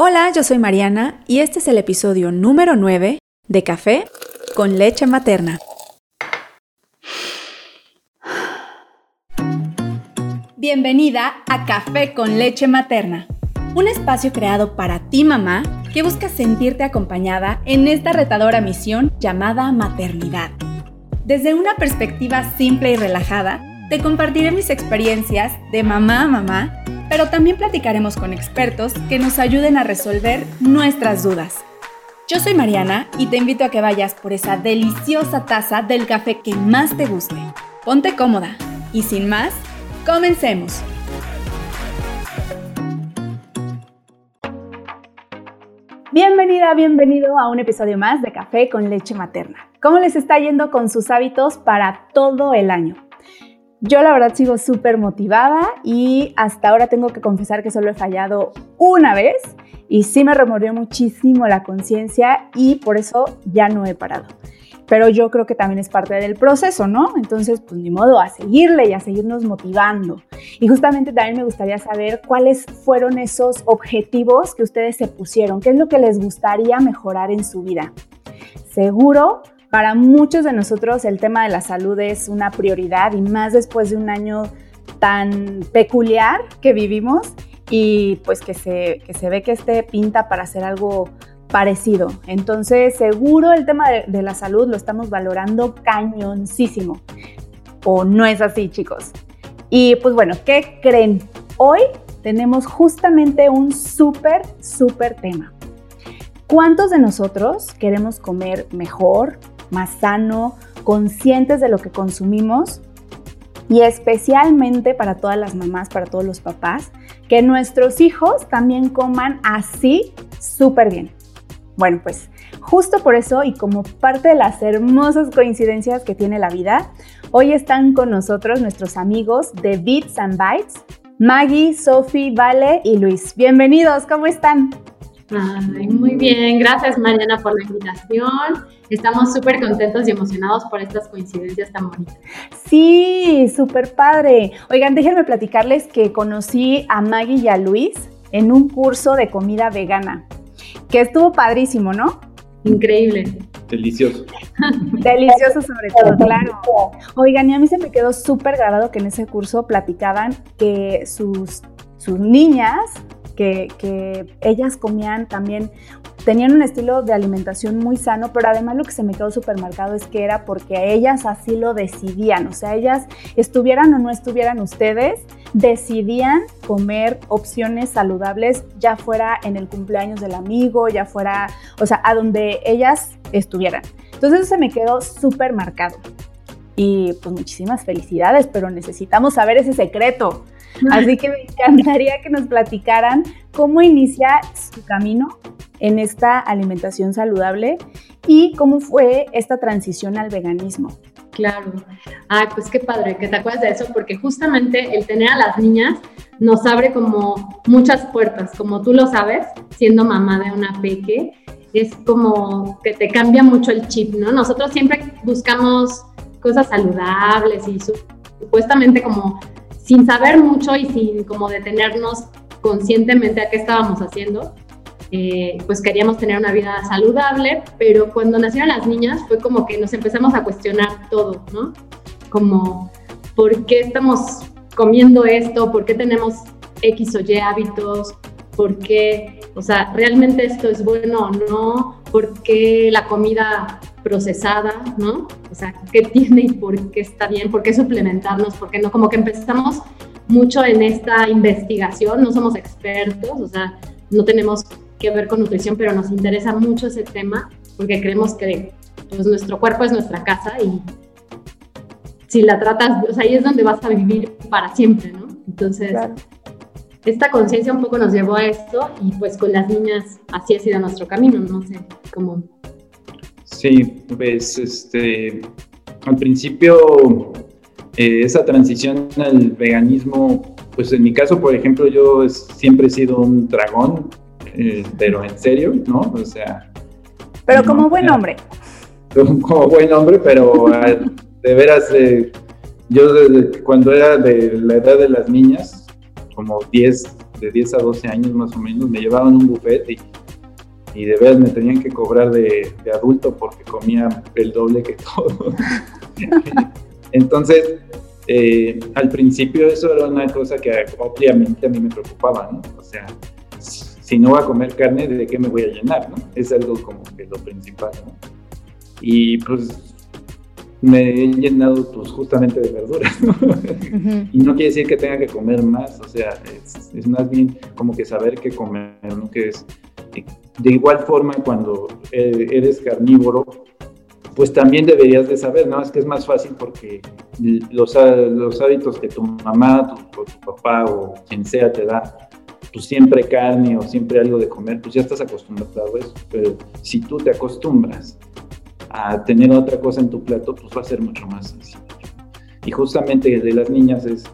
Hola, yo soy Mariana y este es el episodio número 9 de Café con leche materna. Bienvenida a Café con leche materna, un espacio creado para ti mamá que busca sentirte acompañada en esta retadora misión llamada maternidad. Desde una perspectiva simple y relajada, te compartiré mis experiencias de mamá a mamá pero también platicaremos con expertos que nos ayuden a resolver nuestras dudas. Yo soy Mariana y te invito a que vayas por esa deliciosa taza del café que más te guste. Ponte cómoda y sin más, comencemos. Bienvenida, bienvenido a un episodio más de Café con leche materna. ¿Cómo les está yendo con sus hábitos para todo el año? Yo la verdad sigo súper motivada y hasta ahora tengo que confesar que solo he fallado una vez y sí me remordió muchísimo la conciencia y por eso ya no he parado. Pero yo creo que también es parte del proceso, ¿no? Entonces, pues ni modo, a seguirle y a seguirnos motivando. Y justamente también me gustaría saber cuáles fueron esos objetivos que ustedes se pusieron, qué es lo que les gustaría mejorar en su vida. Seguro para muchos de nosotros el tema de la salud es una prioridad y más después de un año tan peculiar que vivimos y pues que se, se ve que este pinta para hacer algo parecido. Entonces, seguro el tema de, de, la salud lo estamos valorando cañoncísimo. ¿O no es así, chicos? Y pues bueno, ¿qué creen? Hoy tenemos justamente un súper, súper tema. ¿Cuántos de nosotros queremos comer mejor, más sano, conscientes de lo que consumimos y especialmente para todas las mamás, para todos los papás, que nuestros hijos también coman así súper bien. Bueno, pues justo por eso y como parte de las hermosas coincidencias que tiene la vida, hoy están con nosotros nuestros amigos de Bits and Bites, Maggie, Sophie, Vale y Luis. Bienvenidos, ¿cómo están? Muy bien, gracias Mariana por la invitación. Estamos súper contentos y emocionados por estas coincidencias tan bonitas. Sí, súper padre. Oigan, déjenme platicarles que conocí a Maggie y a Luis en un curso de comida vegana, que estuvo padrísimo, ¿no? Increíble. Delicioso. Delicioso sobre todo, claro. Oigan, y a mí se me quedó súper grabado que en ese curso platicaban que sus, sus niñas que, ellas comían también, tenían un estilo de alimentación muy sano, pero además lo que se me quedó súper marcado es que era porque ellas así lo decidían, o sea, ellas estuvieran o no estuvieran ustedes, decidían comer opciones saludables, ya fuera en el cumpleaños del amigo, ya fuera, o sea, a donde ellas estuvieran. Entonces eso se me quedó súper marcado. Y pues muchísimas felicidades, pero necesitamos saber ese secreto. Así que me encantaría que nos platicaran cómo inicia su camino en esta alimentación saludable y cómo fue esta transición al veganismo. Claro. Ah, pues qué padre que te acuerdas de eso, porque justamente el tener a las niñas nos abre como muchas puertas, como tú lo sabes, siendo mamá de una peque, es como que te cambia mucho el chip, ¿no? Nosotros siempre buscamos cosas saludables y supuestamente como sin saber mucho y sin como detenernos conscientemente a qué estábamos haciendo, eh, pues queríamos tener una vida saludable, pero cuando nacieron las niñas fue como que nos empezamos a cuestionar todo, ¿no? Como, ¿por qué estamos comiendo esto? ¿Por qué tenemos X o Y hábitos? ¿Por qué, o sea, realmente esto es bueno o no? ¿Por qué la comida procesada, ¿no? O sea, qué tiene y por qué está bien, por qué suplementarnos, por qué no, como que empezamos mucho en esta investigación, no somos expertos, o sea, no tenemos que ver con nutrición, pero nos interesa mucho ese tema porque creemos que pues, nuestro cuerpo es nuestra casa y si la tratas, o sea, ahí es donde vas a vivir para siempre, ¿no? Entonces, esta conciencia un poco nos llevó a esto y pues con las niñas así ha sido nuestro camino, no sé, como Sí, pues este, al principio eh, esa transición al veganismo, pues en mi caso, por ejemplo, yo siempre he sido un dragón, eh, pero en serio, ¿no? O sea... Pero como buen hombre. Como, buen hombre, pero de veras, eh, yo desde cuando era de la edad de las niñas, como 10, de 10 a 12 años más o menos, me llevaban un buffet y, y de verdad me tenían que cobrar de, de adulto porque comía el doble que todo. Entonces, eh, al principio eso era una cosa que obviamente a mí me preocupaba, ¿no? O sea, si no voy a comer carne, ¿de qué me voy a llenar, no? Es algo como que lo principal, ¿no? Y pues me he llenado pues justamente de verduras, ¿no? Y no quiere decir que tenga que comer más, o sea, es, es, más bien como que saber qué comer, ¿no? Que es, de igual forma cuando eh, eres carnívoro, pues también deberías de saber, ¿no? Es que es más fácil porque los, los hábitos que tu mamá, tu, o tu papá o quien sea te da, pues siempre carne o siempre algo de comer, pues ya estás acostumbrado a eso. Pero si tú te acostumbras a tener otra cosa en tu plato, pues va a ser mucho más sencillo. Y justamente de las niñas es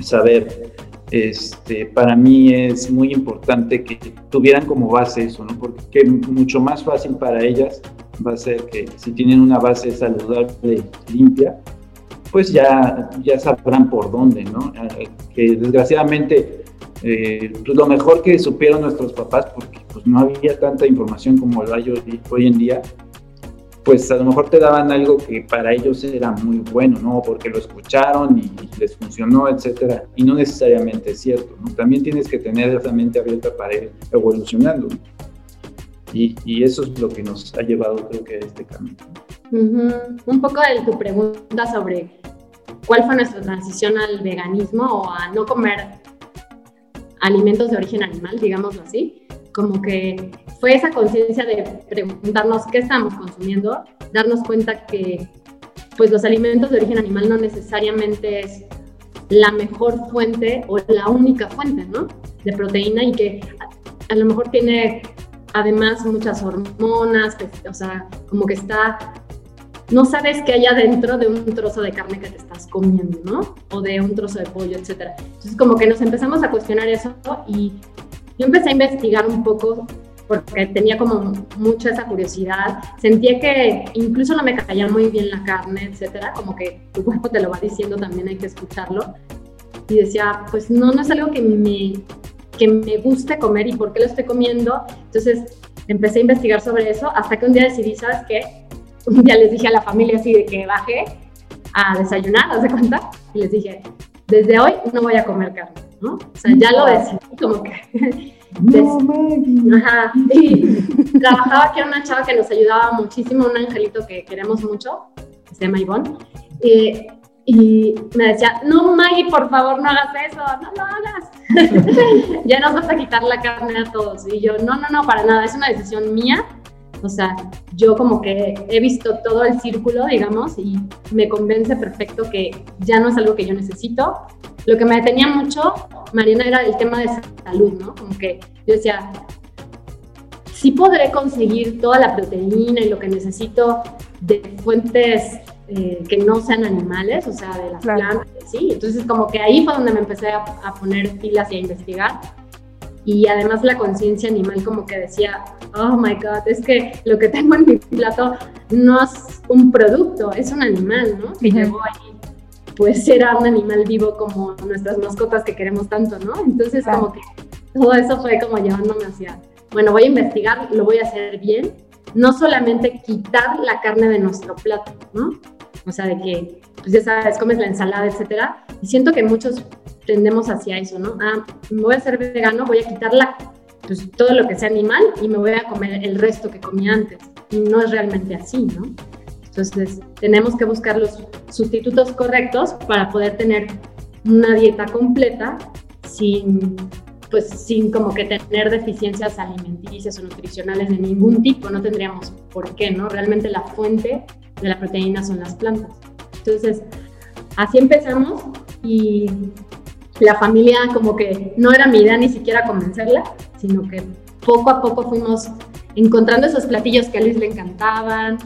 saber, este, para mí es muy importante que tuvieran como base eso, ¿no? Porque mucho más fácil para ellas va a ser que si tienen una base saludable, limpia, pues ya, ya sabrán por dónde, ¿no? Eh, que desgraciadamente, eh, pues lo mejor que supieron nuestros papás, porque pues no había tanta información como lo hay hoy, en día, pues a lo mejor te daban algo que para ellos era muy bueno, ¿no? Porque lo escucharon y les funcionó, etcétera, y no necesariamente es cierto, ¿no? También tienes que tener la mente abierta para ir evolucionando. Y, eso es lo que nos ha llevado, creo que, a este camino. Un poco de tu pregunta sobre cuál fue nuestra transición al veganismo o a no comer alimentos de origen animal, digámoslo así, como que fue esa conciencia de preguntarnos qué estamos consumiendo, darnos cuenta que pues los alimentos de origen animal no necesariamente es la mejor fuente o la única fuente, ¿no? De proteína y que a, lo mejor tiene además muchas hormonas, o sea, como que está, no sabes qué hay adentro de un trozo de carne que te estás comiendo, ¿no? O de un trozo de pollo, etcétera. Entonces como que nos empezamos a cuestionar eso y yo empecé a investigar un poco porque tenía como mucha esa curiosidad. Sentía que incluso no me caía muy bien la carne, etcétera, como que tu cuerpo te lo va diciendo, también hay que escucharlo. Y decía, pues no, no es algo que me, que me guste comer y por qué lo estoy comiendo. Entonces empecé a investigar sobre eso hasta que un día decidí, ¿sabes qué? Un día les dije a la familia así de que bajé a desayunar, ¿haz de cuenta? Y les dije, desde hoy no voy a comer carne, ¿no? O sea, ya lo decidí, como que... No, Ajá. Y trabajaba aquí una chava que nos ayudaba muchísimo, un angelito que queremos mucho, que se llama Ivonne. Eh, y me decía, no Maggie, por favor, no hagas eso, no lo hagas. ya nos vas a quitar la carne a todos. Y yo, no, no, no, para nada, es una decisión mía. O sea, yo como que he visto todo el círculo, digamos, y me convence perfecto que ya no es algo que yo necesito. Lo que me detenía mucho, Mariana, era el tema de salud, ¿no? Como que yo decía, sí podré conseguir toda la proteína y lo que necesito de fuentes eh, que no sean animales, o sea, de las plantas, sí. Entonces, como que ahí fue donde me empecé a, poner pilas y a investigar. Y además la conciencia animal como que decía, oh my god, es que lo que tengo en mi plato no es un producto, es un animal, ¿no? Que llegó ahí, pues era un animal vivo como nuestras mascotas que queremos tanto, ¿no? Entonces como que todo eso fue como llevándome hacia, bueno, voy a investigar, lo voy a hacer bien, no solamente quitar la carne de nuestro plato, ¿no? O sea, de que, pues ya sabes, comes la ensalada, etcétera. Y siento que muchos tendemos hacia eso, ¿no? Ah, me voy a ser vegano, voy a quitar pues, todo lo que sea animal y me voy a comer el resto que comí antes. Y no es realmente así, ¿no? Entonces, tenemos que buscar los sustitutos correctos para poder tener una dieta completa sin pues sin como que tener deficiencias alimenticias o nutricionales de ningún tipo, no tendríamos por qué, ¿no? Realmente la fuente de la proteína son las plantas. Entonces, así empezamos y la familia como que no era mi idea ni siquiera convencerla, sino que poco a poco fuimos encontrando esos platillos que a Luis le encantaban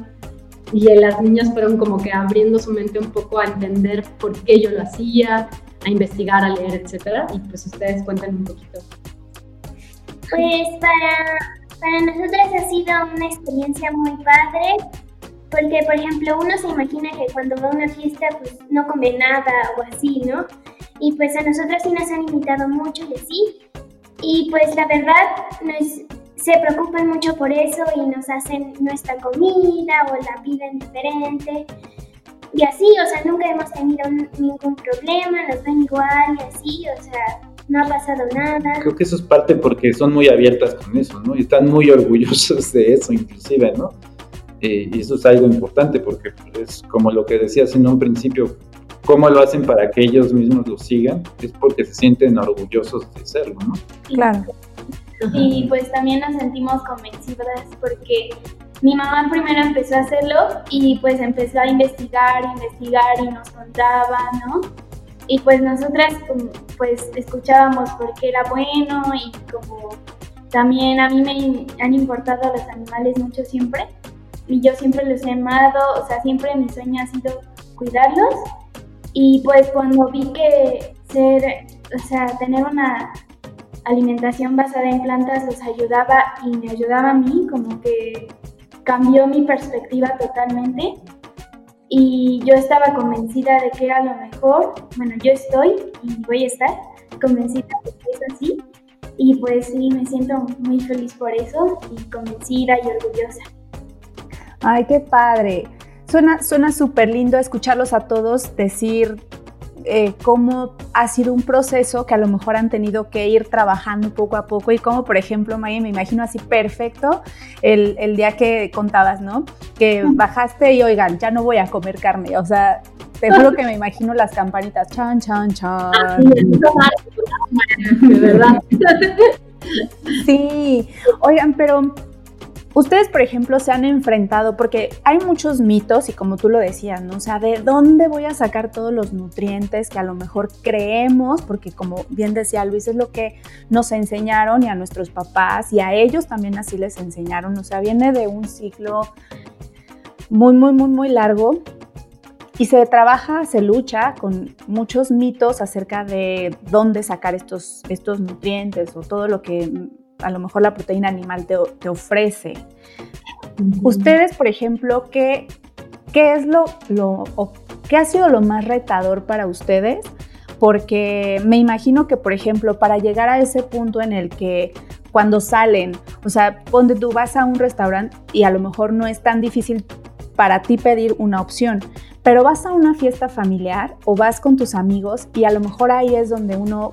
y las niñas fueron como que abriendo su mente un poco a entender por qué yo lo hacía, a investigar, a leer, etcétera. Y pues ustedes cuenten un poquito. Pues para, para nosotras ha sido una experiencia muy padre porque, por ejemplo, uno se imagina que cuando va a una fiesta, pues no come nada o así, ¿no? y pues a nosotros sí nos han invitado mucho y así. Y pues la verdad se preocupan mucho por eso y nos hacen nuestra comida o la piden diferente. Y así, o sea, nunca hemos tenido ningún problema, nos ven igual y así, o sea, no ha pasado nada. Creo que eso es parte porque son muy abiertas con eso, ¿no? Y están muy orgullosos de eso, inclusive, ¿no? Eh, y eso es algo importante porque es como lo que decías en un principio, cómo lo hacen para que ellos mismos lo sigan, es porque se sienten orgullosos de serlo, ¿no? Claro. Y pues también nos sentimos convencidas porque mi mamá primero empezó a hacerlo y pues empezó a investigar, investigar y nos contaba, ¿no? Y pues nosotras pues escuchábamos porque era bueno y como también a mí me han importado los animales mucho siempre y yo siempre los he amado, o sea, siempre mi sueño ha sido cuidarlos y pues cuando vi que ser, o sea, tener una alimentación basada en plantas los ayudaba y me ayudaba a mí, como que cambió mi perspectiva totalmente y yo estaba convencida de que era lo mejor. Bueno, yo estoy y voy a estar convencida de que es así y pues sí, me siento muy feliz por eso y convencida y orgullosa. Ay, qué padre. Suena súper lindo escucharlos a todos decir eh, cómo ha sido un proceso que a lo mejor han tenido que ir trabajando poco a poco y como por ejemplo, Maya, me imagino así perfecto el, el día que contabas, ¿no? Que bajaste y oigan, ya no voy a comer carne, o sea, te juro que me imagino las campanitas, chan, chan, chan. De verdad. Sí, oigan, pero Ustedes, por ejemplo, se han enfrentado, porque hay muchos mitos y como tú lo decías, ¿no? O sea, ¿de dónde voy a sacar todos los nutrientes que a lo mejor creemos? Porque como bien decía Luis, es lo que nos enseñaron y a nuestros papás y a ellos también así les enseñaron. O sea, viene de un ciclo muy, muy, muy, muy largo y se trabaja, se lucha con muchos mitos acerca de dónde sacar estos, estos nutrientes o todo lo que a lo mejor la proteína animal te, ofrece. Ustedes, por ejemplo, ¿qué, qué es lo, lo qué ha sido lo más retador para ustedes? Porque me imagino que, por ejemplo, para llegar a ese punto en el que cuando salen, o sea, ponte tú vas a un restaurante y a lo mejor no es tan difícil para ti pedir una opción, pero vas a una fiesta familiar o vas con tus amigos y a lo mejor ahí es donde uno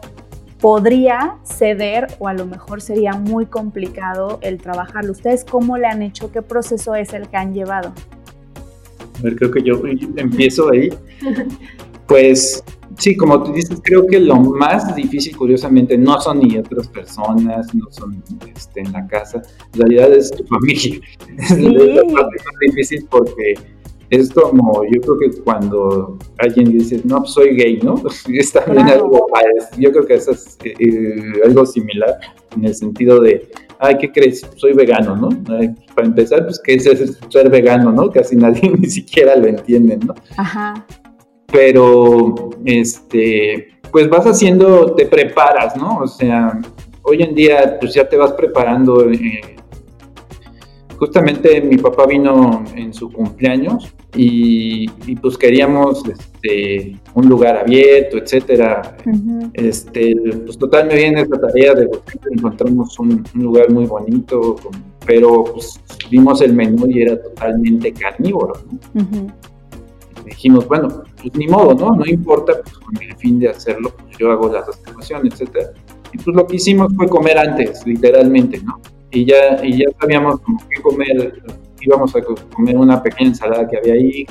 podría ceder o a lo mejor sería muy complicado el trabajarlo. ¿Ustedes cómo le han hecho? ¿Qué proceso es el que han llevado? A ver, creo que yo empiezo ahí. Pues sí, como tú dices, creo que lo más difícil, curiosamente, no son ni otras personas, no son este, en la casa, en realidad es tu familia. Es la parte más difícil porque es como, yo creo que cuando alguien dice, no, pues soy gay, ¿no? Es también algo, yo creo que eso es eh, eh, algo similar en el sentido de, ay, ¿qué crees? Soy vegano, ¿no? para empezar, pues, ¿qué es ser vegano, no? Casi nadie ni siquiera lo entiende, ¿no? Ajá. Pero, este, pues vas haciendo, te preparas, ¿no? O sea, hoy en día, pues ya te vas preparando. Eh, justamente mi papá vino en su cumpleaños y, pues queríamos este, un lugar abierto, etcétera. este, pues total me viene esta tarea de encontramos un, lugar muy bonito, pero pues, vimos el menú y era totalmente carnívoro. Dijimos, bueno, pues ni modo, ¿no? No importa, pues con el fin de hacerlo, pues yo hago las reservaciones, etcétera. Y pues lo que hicimos fue comer antes, literalmente, ¿no? Y ya, y ya sabíamos como qué comer íbamos a comer una pequeña ensalada que había ahí,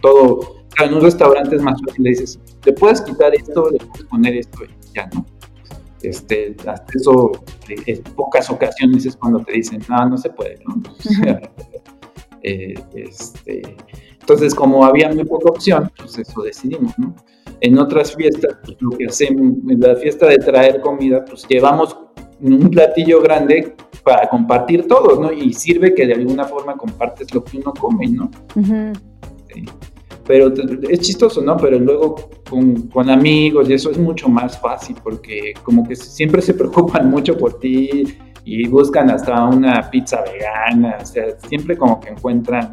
todo, en un restaurante es más fácil, le dices, le puedes quitar esto, le puedes poner esto y ya, ¿no? Este, hasta eso, en pocas ocasiones es cuando te dicen, no, no se puede, ¿no? Eh, este, entonces, como había muy poca opción, pues eso decidimos, ¿no? En otras fiestas, pues lo que hacemos, en la fiesta de traer comida, pues llevamos un platillo grande para compartir todos, ¿no? Y sirve que de alguna forma compartes lo que uno come, ¿no? Pero es chistoso, ¿no? Pero luego con, con, amigos y eso es mucho más fácil porque como que siempre se preocupan mucho por ti y buscan hasta una pizza vegana, o sea, siempre como que encuentran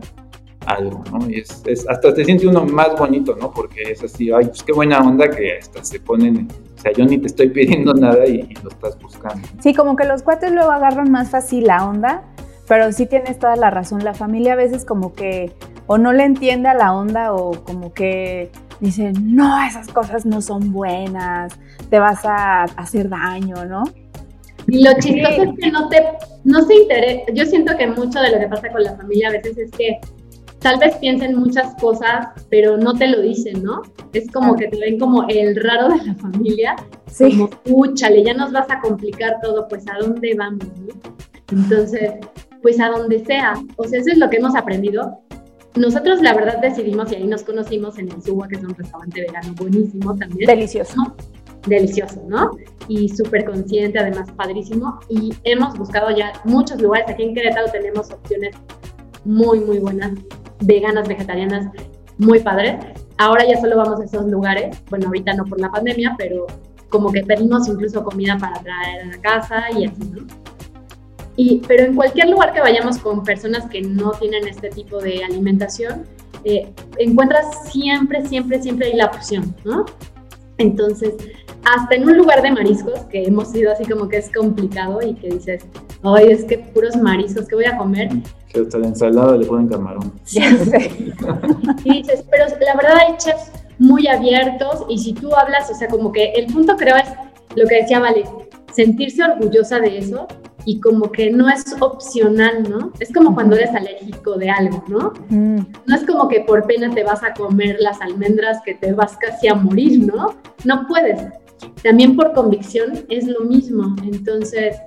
algo, ¿no? Y es, hasta se siente uno más bonito, ¿no? Porque es así, ay, pues qué buena onda que hasta se ponen, o sea, yo ni te estoy pidiendo nada y, lo estás buscando. Sí, como que los cuates luego agarran más fácil la onda, pero sí tienes toda la razón, la familia a veces como que o no le entiende a la onda o como que dice, no, esas cosas no son buenas, te vas a hacer daño, ¿no? Y lo chistoso es que no te, no se interesa, yo siento que mucho de lo que pasa con la familia a veces es que tal vez piensen muchas cosas, pero no te lo dicen, ¿no? Es como que te ven como el raro de la familia, sí. como, úchale, ya nos vas a complicar todo, pues ¿a dónde vamos? Entonces, pues a donde sea, o sea, eso es lo que hemos aprendido. Nosotros la verdad decidimos y ahí nos conocimos en el Suba, que es un restaurante vegano buenísimo también. Delicioso. Delicioso, ¿no? Y súper consciente, además padrísimo. Y hemos buscado ya muchos lugares. Aquí en Querétaro tenemos opciones muy, muy buenas veganas, vegetarianas, muy padres. Ahora ya solo vamos a esos lugares, bueno, ahorita no por la pandemia, pero como que pedimos incluso comida para traer a la casa y así, ¿no? Y, pero en cualquier lugar que vayamos con personas que no tienen este tipo de alimentación, eh, encuentras siempre, siempre, siempre hay la opción, ¿no? Entonces, hasta en un lugar de mariscos, que hemos ido así como que es complicado y que dices, ay, es que puros mariscos, ¿qué voy a comer? Que hasta la ensalada le ponen camarón. Sí, y dices, pero la verdad hay chefs muy abiertos y si tú hablas, o sea, como que el punto creo es lo que decía Vale, sentirse orgullosa de eso y como que no es opcional, ¿no? Es como cuando eres alérgico de algo, ¿no? No es como que por pena te vas a comer las almendras que te vas casi a morir, ¿no? No puedes. También por convicción es lo mismo. Entonces,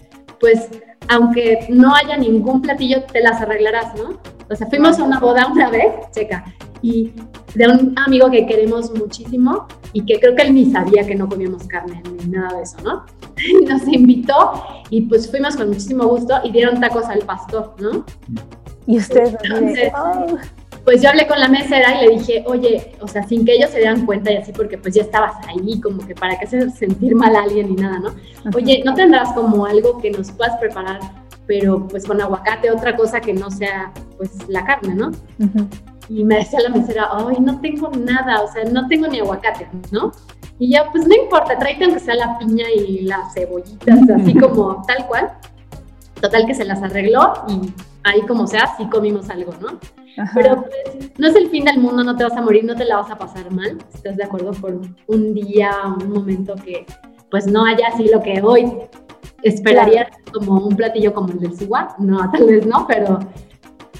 pues, aunque no haya ningún platillo, te las arreglarás, ¿no? O sea, fuimos a una boda una vez, checa, y de un amigo que queremos muchísimo y que creo que él ni sabía que no comíamos carne ni nada de eso, ¿no? Nos invitó y pues fuimos con muchísimo gusto y dieron tacos al pastor, ¿no? Y ustedes, pues yo hablé con la mesera y le dije, oye, o sea, sin que ellos se dieran cuenta y así, porque pues ya estabas ahí, como que para que hacer sentir mal a alguien ni nada, ¿no? Oye, ¿no tendrás como algo que nos puedas preparar, pero pues con aguacate, otra cosa que no sea pues la carne, ¿no? Y me decía la mesera, ay, no tengo nada, o sea, no tengo ni aguacate, ¿no? Y ya, pues no importa, tráete aunque sea la piña y las cebollitas, así como tal cual. Total que se las arregló y ahí como sea, sí comimos algo, ¿no? Pero pues, no es el fin del mundo, no te vas a morir, no te la vas a pasar mal, ¿estás de acuerdo? Por un día, un momento que pues no haya así lo que hoy esperaría como un platillo como el del Suwa, no, tal vez no, pero,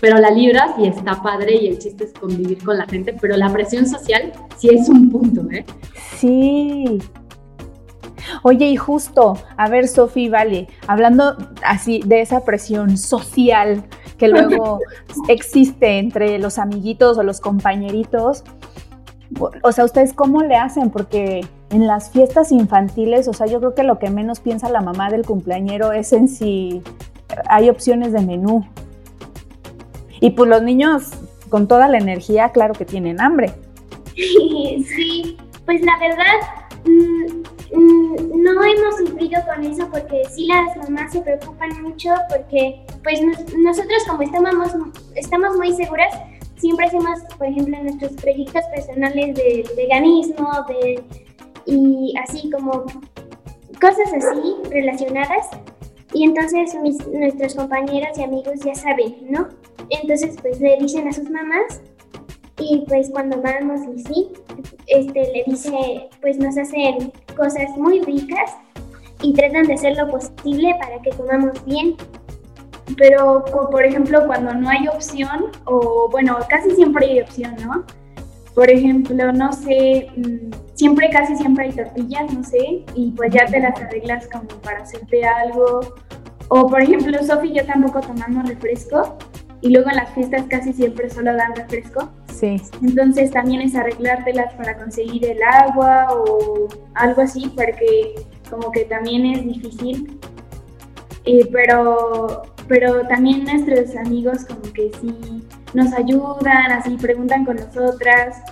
pero la libras y está padre y el chiste es convivir con la gente, pero la presión social sí es un punto, ¿eh? Sí, Oye, y justo, a ver, Sofi, vale, hablando así de esa presión social que luego existe entre los amiguitos o los compañeritos, o sea, ¿ustedes cómo le hacen? Porque en las fiestas infantiles, o sea, yo creo que lo que menos piensa la mamá del cumpleañero es en si hay opciones de menú. Y pues los niños, con toda la energía, claro que tienen hambre. Sí, pues la verdad, mm, no hemos sufrido con eso porque sí las mamás se preocupan mucho porque pues nosotros como estamos, estamos muy seguras, siempre hacemos, por ejemplo, nuestros proyectos personales de veganismo de, y así como cosas así relacionadas. Y entonces nuestros compañeros y amigos ya saben, ¿no? Entonces pues le dicen a sus mamás y pues cuando vamos y sí, este, le dice, pues nos hacen cosas muy ricas y tratan de hacer lo posible para que comamos bien. Pero, por ejemplo, cuando no hay opción, o bueno, casi siempre hay opción, ¿no? Por ejemplo, no sé, mm, siempre, casi siempre hay tortillas, no sé, y pues ya te las arreglas como para hacerte algo. O por ejemplo, Sofi y yo tampoco tomamos refresco, y luego en las fiestas casi siempre solo dan refresco. Sí. Entonces también es arreglártelas para conseguir el agua o algo así, porque como que también es difícil. Eh, pero, pero también nuestros amigos como que sí nos ayudan, así preguntan con nosotras.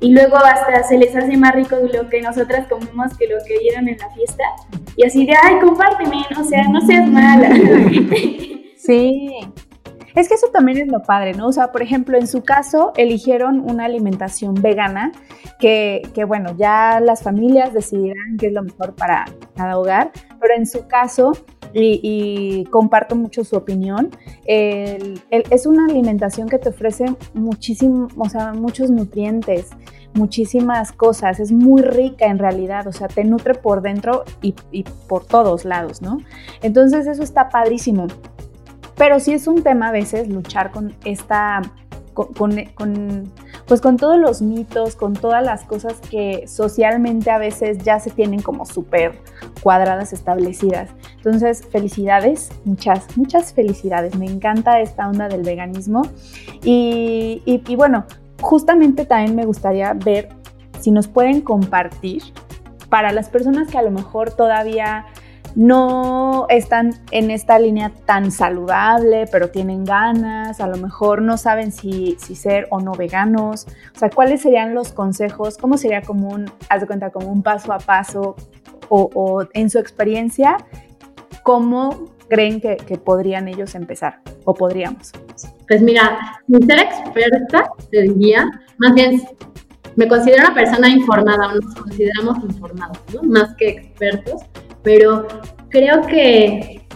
Y luego hasta se les hace más rico lo que nosotras comemos que lo que dieron en la fiesta. Y así de, ay, compárteme, o sea, no seas mala. Sí, Es que eso también es lo padre, ¿no? O sea, por ejemplo, en su caso eligieron una alimentación vegana que, que bueno, ya las familias decidirán qué es lo mejor para cada hogar, pero en su caso, y, comparto mucho su opinión, es una alimentación que te ofrece muchísimo, o sea, muchos nutrientes, muchísimas cosas, es muy rica en realidad, o sea, te nutre por dentro y, y por todos lados, ¿no? Entonces eso está padrísimo. Pero sí es un tema a veces luchar con esta, con, pues con todos los mitos, con todas las cosas que socialmente a veces ya se tienen como súper cuadradas establecidas. Entonces, felicidades, muchas, muchas felicidades. Me encanta esta onda del veganismo. Y, y bueno, justamente también me gustaría ver si nos pueden compartir para las personas que a lo mejor todavía no están en esta línea tan saludable, pero tienen ganas, a lo mejor no saben si, ser o no veganos. O sea, ¿cuáles serían los consejos? ¿Cómo sería como un, haz de cuenta, como un paso a paso o, en su experiencia, cómo creen que, podrían ellos empezar o podríamos? Pues mira, sin ser experta, te diría, más bien me considero una persona informada o nos consideramos informados, ¿no? Más que expertos pero creo que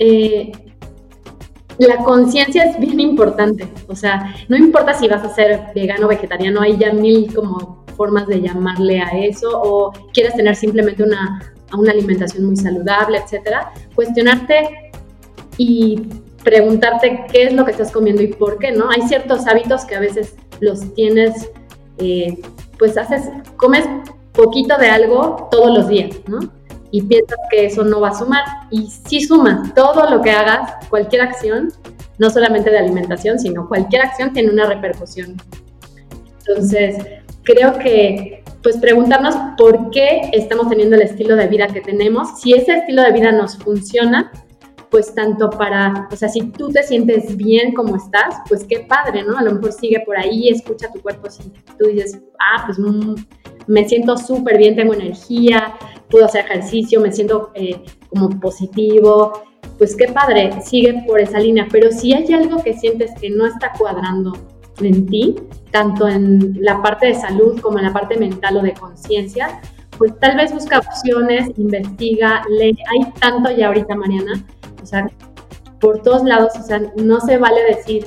eh, la conciencia es bien importante. O sea, no importa si vas a ser vegano o vegetariano, hay ya mil como formas de llamarle a eso, o quieres tener simplemente una, una alimentación muy saludable, etcétera. Cuestionarte y preguntarte qué es lo que estás comiendo y por qué, ¿no? Hay ciertos hábitos que a veces los tienes, eh, pues haces, comes poquito de algo todos los días, ¿no? Y piensas que eso no va a sumar. Y sí suma, todo lo que hagas, cualquier acción, no solamente de alimentación, sino cualquier acción tiene una repercusión. Entonces, creo que pues preguntarnos por qué estamos teniendo el estilo de vida que tenemos, si ese estilo de vida nos funciona, pues tanto para, o sea, si tú te sientes bien como estás, pues qué padre, ¿no? A lo mejor sigue por ahí, escucha tu cuerpo si tú dices, ah, pues mm, me siento súper bien, tengo energía, puedo hacer ejercicio, me siento eh, como positivo, pues qué padre, sigue por esa línea, pero si hay algo que sientes que no está cuadrando en ti, tanto en la parte de salud como en la parte mental o de conciencia, pues tal vez busca opciones, investiga, lee, hay tanto ya ahorita, Mariana, o sea, por todos lados, o sea, no se vale decir,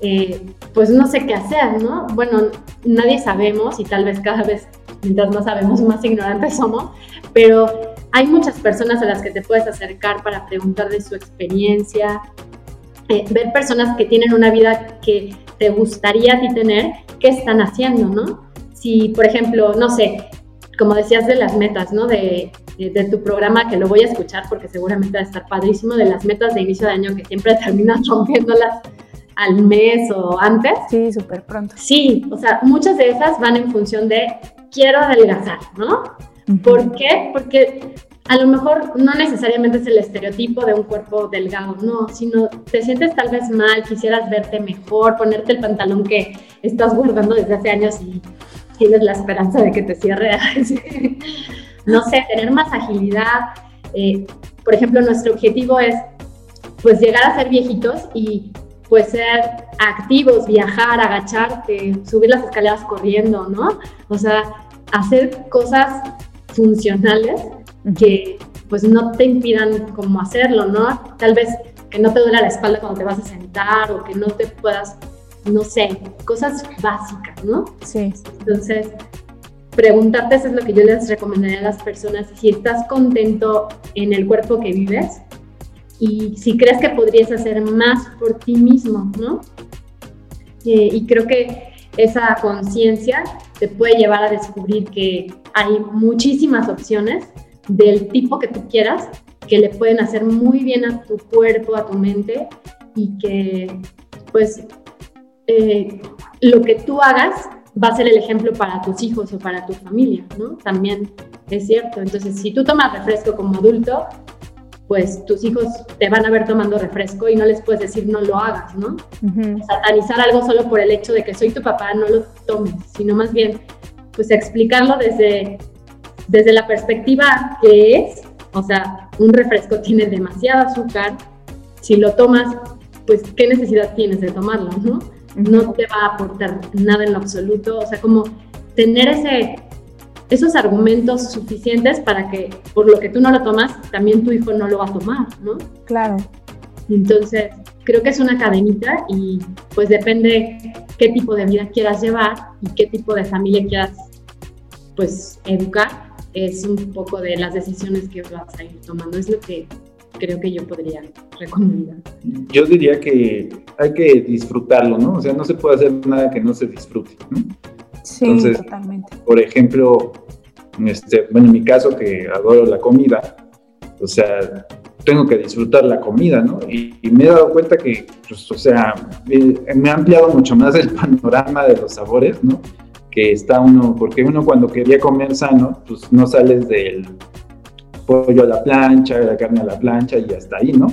eh, pues no sé qué hacer, ¿no? Bueno, nadie sabemos y tal vez cada vez mientras más sabemos, más ignorantes somos, pero hay muchas personas a las que te puedes acercar para preguntar de su experiencia, eh, ver personas que tienen una vida que te gustaría a ti tener, qué están haciendo, ¿no? Si, por ejemplo, no sé, como decías de las metas, ¿no? De, de, tu programa, que lo voy a escuchar porque seguramente va a estar padrísimo, de las metas de inicio de año que siempre terminas rompiéndolas al mes o antes. Sí, súper pronto. Sí, o sea, muchas de esas van en función de quiero adelgazar, ¿no? ¿Por qué? Porque a lo mejor no necesariamente es el estereotipo de un cuerpo delgado, no, sino te sientes tal vez mal, quisieras verte mejor, ponerte el pantalón que estás guardando desde hace años y tienes la esperanza de que te cierre. no sé, tener más agilidad. Eh, por ejemplo, nuestro objetivo es pues llegar a ser viejitos y pues ser activos, viajar, agacharte, subir las escaleras corriendo, ¿no? O sea, hacer cosas funcionales que pues no te impidan como hacerlo, ¿no? Tal vez que no te duele la espalda cuando te vas a sentar o que no te puedas, no sé, cosas básicas, ¿no? Sí. Entonces, preguntarte eso es lo que yo les recomendaría a las personas, si estás contento en el cuerpo que vives, y si crees que podrías hacer más por ti mismo, ¿no? Eh, y creo que esa conciencia te puede llevar a descubrir que hay muchísimas opciones del tipo que tú quieras que le pueden hacer muy bien a tu cuerpo, a tu mente y que pues eh, lo que tú hagas va a ser el ejemplo para tus hijos o para tu familia, ¿no? También es cierto. Entonces, si tú tomas refresco como adulto, pues tus hijos te van a ver tomando refresco y no les puedes decir no lo hagas, ¿no? Satanizar algo solo por el hecho de que soy tu papá, no lo tomes, sino más bien, pues explicarlo desde, desde la perspectiva que es, o sea, un refresco tiene demasiado azúcar, si lo tomas pues, ¿qué necesidad tienes de tomarlo, no? No te va a aportar nada en lo absoluto, o sea, como tener ese, esos argumentos suficientes para que por lo que tú no lo tomas, también tu hijo no lo va a tomar, ¿no? Claro. Entonces, creo que es una cadenita y pues depende qué tipo de vida quieras llevar y qué tipo de familia quieras pues educar, es un poco de las decisiones que vas a ir tomando. Es lo que creo que yo podría recomendar. Yo diría que hay que disfrutarlo, ¿no? O sea, no se puede hacer nada que no se disfrute, ¿no? Sí, totalmente. Por ejemplo, este, bueno, en mi caso que adoro la comida, o sea, tengo que disfrutar la comida, ¿no? Y, me he dado cuenta que, pues, o sea, me ha ampliado mucho más el panorama de los sabores, ¿no? Que está uno, porque uno cuando quería comer sano, pues no sales del pollo a la plancha, la carne a la plancha y hasta ahí, ¿no?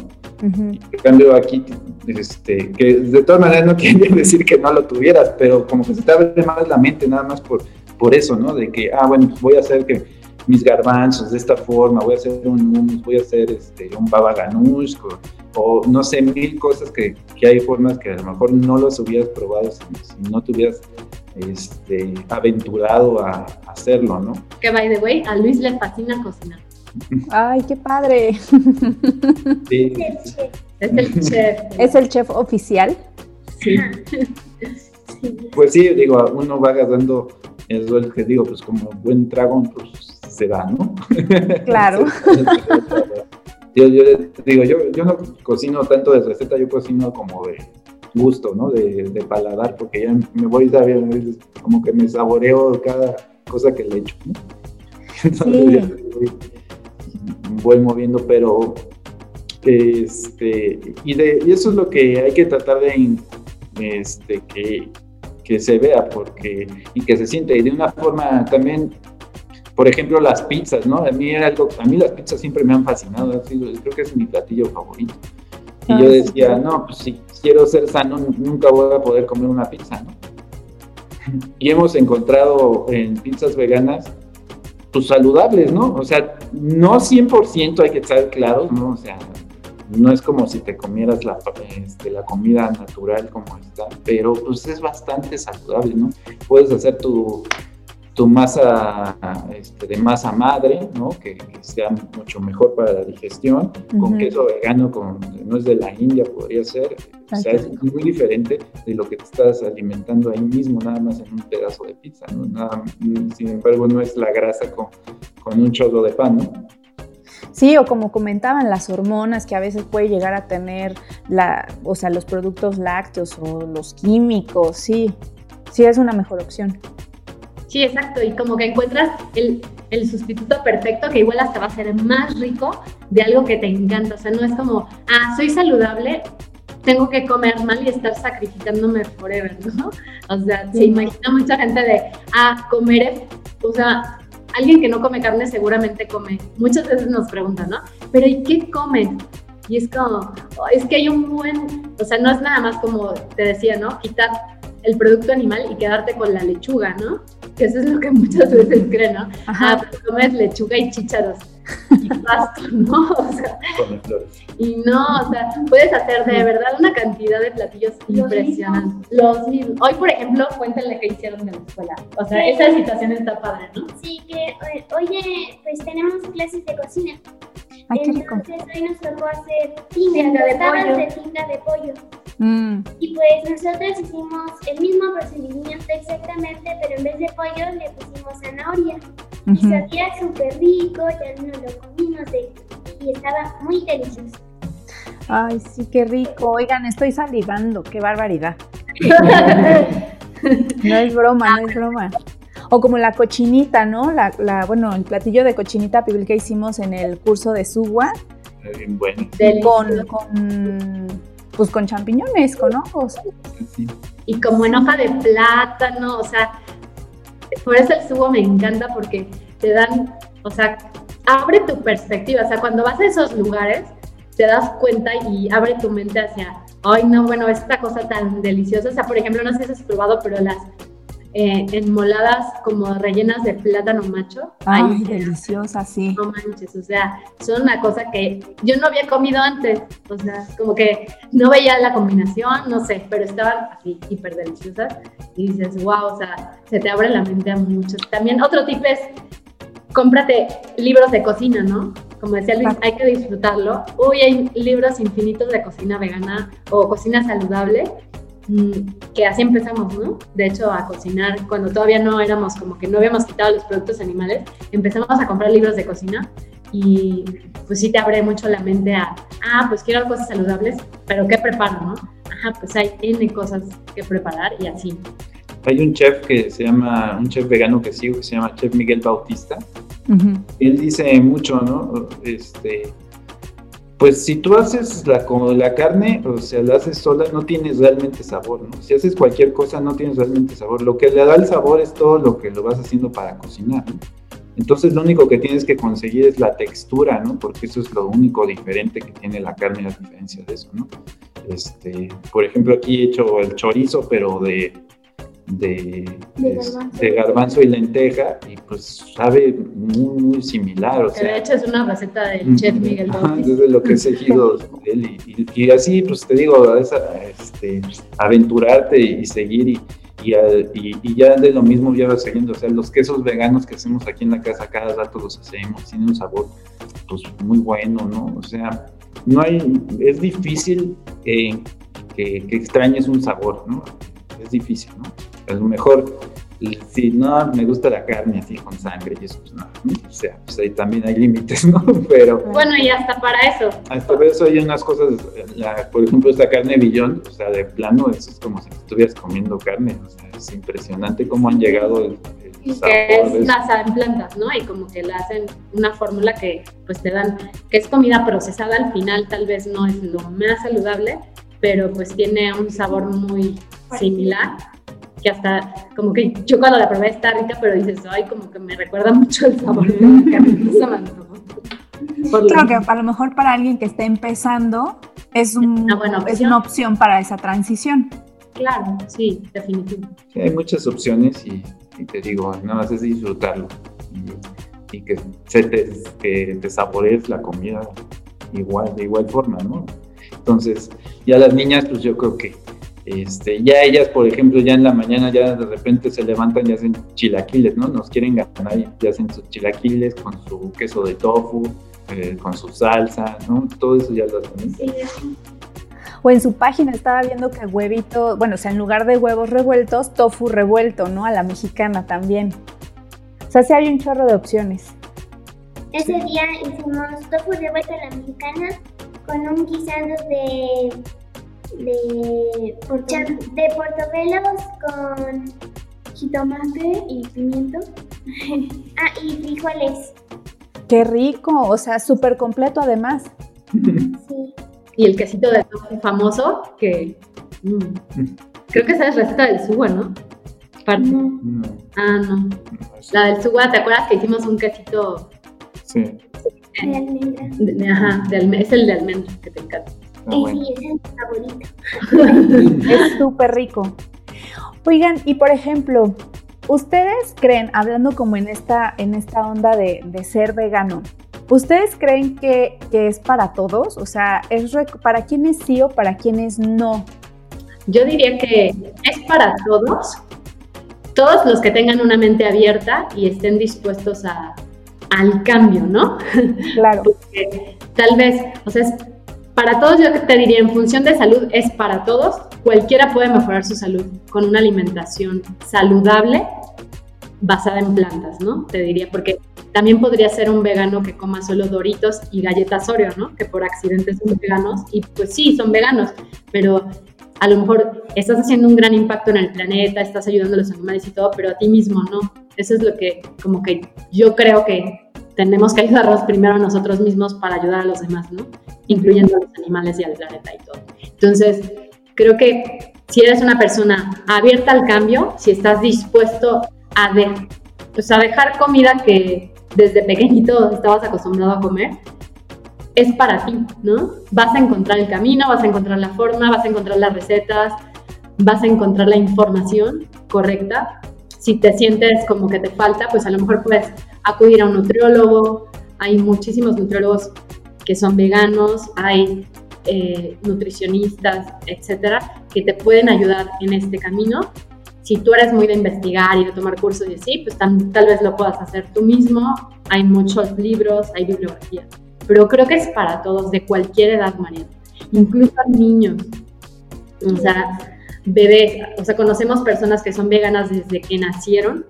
En cambio aquí, este, que de todas maneras no quiere decir que no lo tuvieras, pero como que se te abre más la mente nada más por, por eso, ¿no? De que, ah, bueno, pues voy a hacer que mis garbanzos de esta forma, voy a hacer un hummus, voy a hacer este, un baba ganoush, o, no sé, mil cosas que, que, hay formas que a lo mejor no los hubieras probado si, no te hubieras este, aventurado a, hacerlo, ¿no? Que, by the way, a Luis le fascina cocinar. Ay, qué padre. Sí. Es el chef. ¿Es el chef oficial? Sí. Pues sí, digo, uno va agarrando, es lo que digo, pues como buen dragón, pues se da, ¿no? Claro. yo, yo digo, yo, yo no cocino tanto de receta, yo cocino como de gusto, ¿no? De, de paladar, porque ya me voy sabiendo, como que me saboreo cada cosa que le echo, ¿no? Entonces voy, voy, moviendo, pero este, y, de, y eso es lo que hay que tratar de este, que, que se vea porque, y que se siente, y de una forma también por ejemplo, las pizzas, ¿no? A mí, era algo, a mí las pizzas siempre me han fascinado, creo que es mi platillo favorito. Y yo ah, decía, no, pues si quiero ser sano, nunca voy a poder comer una pizza, ¿no? Y hemos encontrado en pizzas veganas, pues saludables, ¿no? O sea, no 100% hay que estar claros, ¿no? O sea, no es como si te comieras la, este, la comida natural como está, pero pues es bastante saludable, ¿no? Puedes hacer tu, tu masa este, de masa madre, ¿no? Que, sea mucho mejor para la digestión, con queso vegano, con no es de la India, podría ser. O sea, es muy diferente de lo que te estás alimentando ahí mismo, nada más en un pedazo de pizza, ¿no? Nada, sin embargo, no es la grasa con, con un chorro de pan, ¿no? Sí, o como comentaban, las hormonas que a veces puede llegar a tener la, o sea, los productos lácteos o los químicos, sí, sí es una mejor opción. Sí, exacto, y como que encuentras el, el, sustituto perfecto que igual hasta va a ser más rico de algo que te encanta. O sea, no es como, ah, soy saludable, tengo que comer mal y estar sacrificándome forever, ¿no? O sea, se imagina mucha gente de, ah, comer, o sea, alguien que no come carne seguramente come. Muchas veces nos preguntan, ¿no? Pero ¿y qué come? Y es como, oh, es que hay un buen, o sea, no es nada más como te decía, ¿no? Quitar el producto animal y quedarte con la lechuga, ¿no? Que eso es lo que muchas veces creen, ¿no? Ajá. Ah, pues comes lechuga y chícharos y pasto, ¿no? O sea, y no, o sea, puedes hacer de verdad una cantidad de platillos impresionantes. Los mismos. Hoy, por ejemplo, cuéntenle qué hicieron en la escuela. O sea, esa situación está padre, ¿no? Sí, que oye, pues tenemos clases de cocina. Ay, Entonces hoy nos tocó hacer tinga, de pollo. de tinga de pollo. Mm. Y pues nosotros hicimos el mismo procedimiento exactamente, pero en vez de pollo le pusimos zanahoria. Y sabía súper rico, ya no lo comimos y estaba muy delicioso. Ay, sí, qué rico. Oigan, estoy salivando, qué barbaridad. no es broma, no es broma. O como la cochinita, ¿no? La, la, bueno, el platillo de cochinita pibil que hicimos en el curso de Suwa. Bien bueno. Con, con, pues con champiñones, con ojos. Y como en hoja de plátano, o sea, por eso el Suwa me encanta porque te dan, o sea, abre tu perspectiva, o sea, cuando vas a esos lugares, te das cuenta y abre tu mente hacia, ay, no, bueno, esta cosa tan deliciosa, o sea, por ejemplo, no sé si has probado, pero las eh, enmoladas como rellenas de plátano macho. Ay, deliciosa, sí. No manches, o sea, son una cosa que yo no había comido antes, o sea, como que no veía la combinación, no sé, pero estaban así hiper deliciosas y dices, wow, o sea, se te abre la mente a muchos. También otro tip es, cómprate libros de cocina, ¿no? Como decía Luis, hay que disfrutarlo. Hoy hay libros infinitos de cocina vegana o cocina saludable que así empezamos, ¿no? De hecho, a cocinar cuando todavía no éramos como que no habíamos quitado los productos animales, empezamos a comprar libros de cocina y pues sí te abre mucho la mente a, ah, pues quiero cosas saludables, pero ¿qué preparo, no? Ajá, pues hay N cosas que preparar y así. Hay un chef que se llama, un chef vegano que sigo, que se llama Chef Miguel Bautista. Él dice mucho, ¿no? Este, pues si tú haces la, como la carne, o sea, la haces sola, no tienes realmente sabor, ¿no? Si haces cualquier cosa, no tienes realmente sabor. Lo que le da el sabor es todo lo que lo vas haciendo para cocinar, ¿no? Entonces lo único que tienes que conseguir es la textura, ¿no? Porque eso es lo único diferente que tiene la carne a diferencia de eso, ¿no? Este, por ejemplo, aquí he hecho el chorizo, pero de, de, de, garbanzo. y lenteja y pues sabe muy, muy similar. O sea, de hecho es una receta del chef Miguel Bautista. Desde lo que he seguido él y, y, así pues te digo, este, aventurarte y seguir y, y, ya de lo mismo ya vas siguiendo, o sea, los quesos veganos que hacemos aquí en la casa cada rato los hacemos, tienen un sabor pues muy bueno, ¿no? O sea, no hay, es difícil que, que extrañes un sabor, ¿no? Es difícil, ¿no? A lo mejor si no me gusta la carne así con sangre y eso, pues no, o sea, pues ahí también hay límites, ¿no? Pero... Bueno, y hasta para eso. Hasta para eso hay unas cosas, por ejemplo, esta carne billón, o sea, de plano, eso es como si estuvieras comiendo carne, o sea, es impresionante cómo han llegado el, y que es basada en plantas, ¿no? Y como que le hacen una fórmula que pues te dan, que es comida procesada al final, tal vez no es lo más saludable, pero pues tiene un sabor muy similar que hasta como que yo cuando la probé está rica, pero dices, ay, como que me recuerda mucho el sabor de la carne. Creo que a lo mejor para alguien que esté empezando es, un, es una opción para esa transición. Claro, sí, definitivamente. hay muchas opciones y, te digo, nada más es disfrutarlo y, que, se te, que te saborees la comida igual, de igual forma, ¿no? Entonces, ya las niñas, pues yo creo que este, ya ellas, por ejemplo, ya en la mañana ya de repente se levantan y hacen chilaquiles, ¿no? Nos quieren ganar y hacen sus chilaquiles con su queso de tofu, eh, con su salsa, ¿no? Todo eso ya lo hacen. O en su página estaba viendo que huevito, bueno, o sea, en lugar de huevos revueltos, tofu revuelto, ¿no? A la mexicana también. O sea, sí hay un chorro de opciones. Ese día hicimos tofu revuelto a la mexicana con un guisado de de, de portobelos con jitomate y pimiento. ah, y frijoles. Qué rico, o sea, súper completo además. Sí. Y el quesito de tofu famoso, que mm, creo que esa es receta del suwa, ¿no? No. Ah, no. La del suwa, ¿te acuerdas que hicimos un quesito? Sí. De almendra. ajá, es el de almendra que te encanta. Ah, sí, es es súper rico. Oigan, y por ejemplo, ¿ustedes creen, hablando como en esta, en esta onda de, ser vegano, ¿ustedes creen que, es para todos? O sea, ¿es para quienes sí o para quienes no? Yo diría que es para todos, todos los que tengan una mente abierta y estén dispuestos a, al cambio, ¿no? Claro. tal vez, o sea, es para todos yo te diría, en función de salud es para todos. Cualquiera puede mejorar su salud con una alimentación saludable basada en plantas, ¿no? Te diría, porque también podría ser un vegano que coma solo doritos y galletas Oreo, ¿no? Que por accidente son veganos y pues sí, son veganos, pero a lo mejor estás haciendo un gran impacto en el planeta, estás ayudando a los animales y todo, pero a ti mismo no. Eso es lo que como que yo creo que tenemos que ayudarnos primero a nosotros mismos para ayudar a los demás, ¿no? Incluyendo a los animales y al planeta y todo. Entonces, creo que si eres una persona abierta al cambio, si estás dispuesto a, de, pues a dejar comida que desde pequeñito estabas acostumbrado a comer, es para ti, ¿no? Vas a encontrar el camino, vas a encontrar la forma, vas a encontrar las recetas, vas a encontrar la información correcta si te sientes como que te falta, pues a lo mejor puedes acudir a un nutriólogo. Hay muchísimos nutriólogos que son veganos, hay eh, nutricionistas, etcétera, que te pueden ayudar en este camino. Si tú eres muy de investigar y de tomar cursos y así, pues tal vez lo puedas hacer tú mismo. Hay muchos libros, hay bibliografía. Pero creo que es para todos, de cualquier edad, María. Incluso niños. O sea, bebés. O sea, conocemos personas que son veganas desde que nacieron.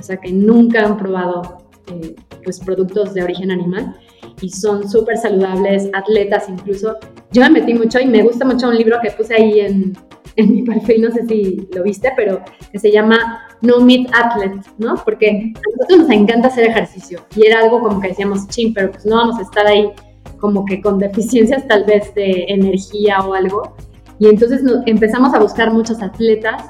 O sea, que nunca han probado eh, pues productos de origen animal y son súper saludables, atletas incluso. Yo me metí mucho y me gusta mucho un libro que puse ahí en, en mi perfil, no sé si lo viste, pero que se llama No Meat Athlete, ¿no? Porque a nosotros nos encanta hacer ejercicio y era algo como que decíamos, ching, pero pues no vamos a estar ahí como que con deficiencias tal vez de energía o algo. Y entonces empezamos a buscar muchos atletas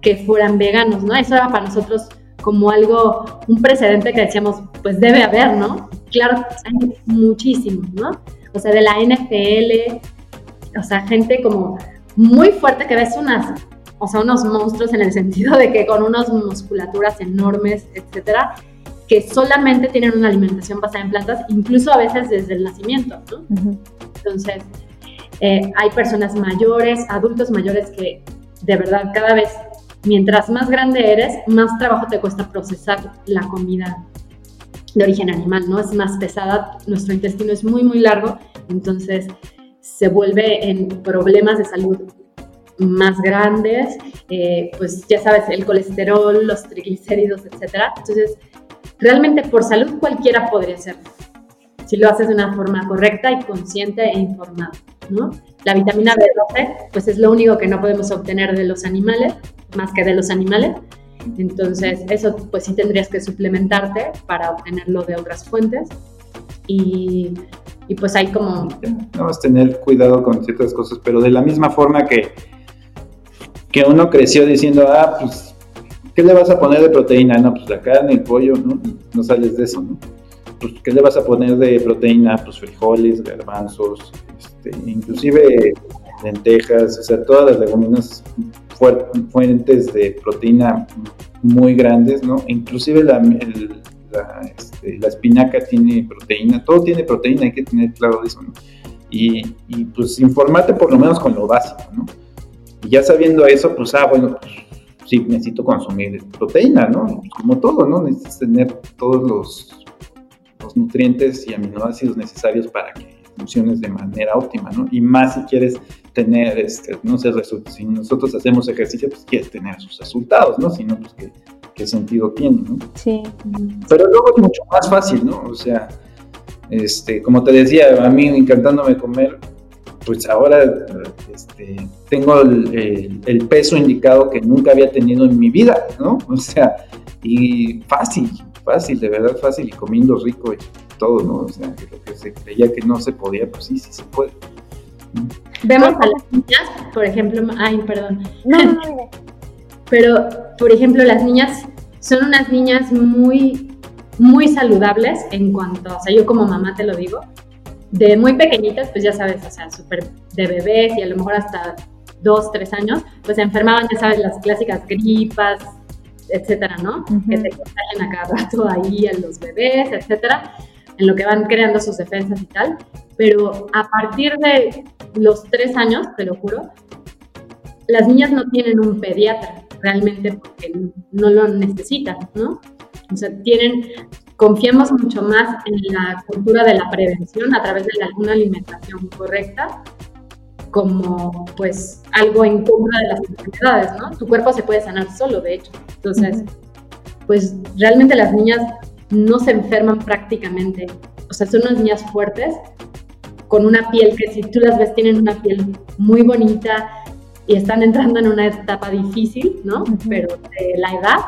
que fueran veganos, ¿no? Eso era para nosotros como algo, un precedente que decíamos, pues debe haber, ¿no? Claro, hay muchísimos, ¿no? O sea, de la NFL, o sea, gente como muy fuerte que ves unas, o sea, unos monstruos en el sentido de que con unas musculaturas enormes, etcétera, que solamente tienen una alimentación basada en plantas, incluso a veces desde el nacimiento, ¿no? Entonces, eh, hay personas mayores, adultos mayores que de verdad cada vez, mientras más grande eres, más trabajo te cuesta procesar la comida de origen animal, ¿no? Es más pesada, nuestro intestino es muy, muy largo, entonces se vuelve en problemas de salud más grandes, eh, pues ya sabes, el colesterol, los triglicéridos, etcétera. Entonces, realmente por salud cualquiera podría ser, si lo haces de una forma correcta y consciente e informada, ¿no? La vitamina B12, pues es lo único que no podemos obtener de los animales, más que de los animales, entonces, eso pues sí tendrías que suplementarte para obtenerlo de otras fuentes. Y, y pues hay como... Vamos a tener cuidado con ciertas cosas, pero de la misma forma que, que uno creció diciendo, ah, pues, ¿qué le vas a poner de proteína? No, pues la carne, el pollo, ¿no? No sales de eso, ¿no? Pues, ¿qué le vas a poner de proteína? Pues frijoles, garbanzos, este, inclusive lentejas, o sea, todas las leguminosas fuentes de proteína muy grandes, ¿no? Inclusive la, este, la, espinaca tiene proteína, todo tiene proteína, hay que tener claro eso, ¿no? Y, pues informate por lo menos con lo básico, ¿no? Y ya sabiendo eso, pues, ah, bueno, pues sí, necesito consumir proteína, ¿no? Como todo, ¿no? Necesitas tener todos los, los nutrientes y aminoácidos necesarios para que funciones de manera óptima, ¿no? Y más si quieres tener, este, no sé, si nosotros hacemos ejercicio, pues quieres tener sus resultados, ¿no? Si no, pues qué, qué sentido tiene, ¿no? Sí. Pero luego es mucho más fácil, ¿no? O sea, este, como te decía, a mí encantándome comer, pues ahora este, tengo el, el, peso indicado que nunca había tenido en mi vida, ¿no? O sea, y fácil, fácil, de verdad fácil, y comiendo rico y todo, ¿no? O sea, que lo que se creía que no se podía, pues sí, sí se puede. Vemos a las niñas, por ejemplo, ay, perdón. No, no, no. Pero, por ejemplo, las niñas son unas niñas muy, muy saludables en cuanto, o sea, yo como mamá te lo digo, de muy pequeñitas, pues ya sabes, o sea, súper de bebés y a lo mejor hasta dos, tres años, pues se enfermaban, ya sabes, las clásicas gripas, etcétera, ¿no? Que te contagian a cada rato ahí a los bebés, etcétera, en lo que van creando sus defensas y tal. Pero a partir de los tres años, te lo juro, las niñas no tienen un pediatra realmente porque no lo necesitan, ¿no? O sea, tienen, confiamos mucho más en la cultura de la prevención a través de alguna alimentación correcta como pues algo en contra de las enfermedades, ¿no? Tu cuerpo se puede sanar solo, de hecho. Entonces, pues realmente las niñas no se enferman prácticamente. O sea, son unas niñas fuertes con una piel que si tú las ves tienen una piel muy bonita y están entrando en una etapa difícil, ¿no? Pero de la edad,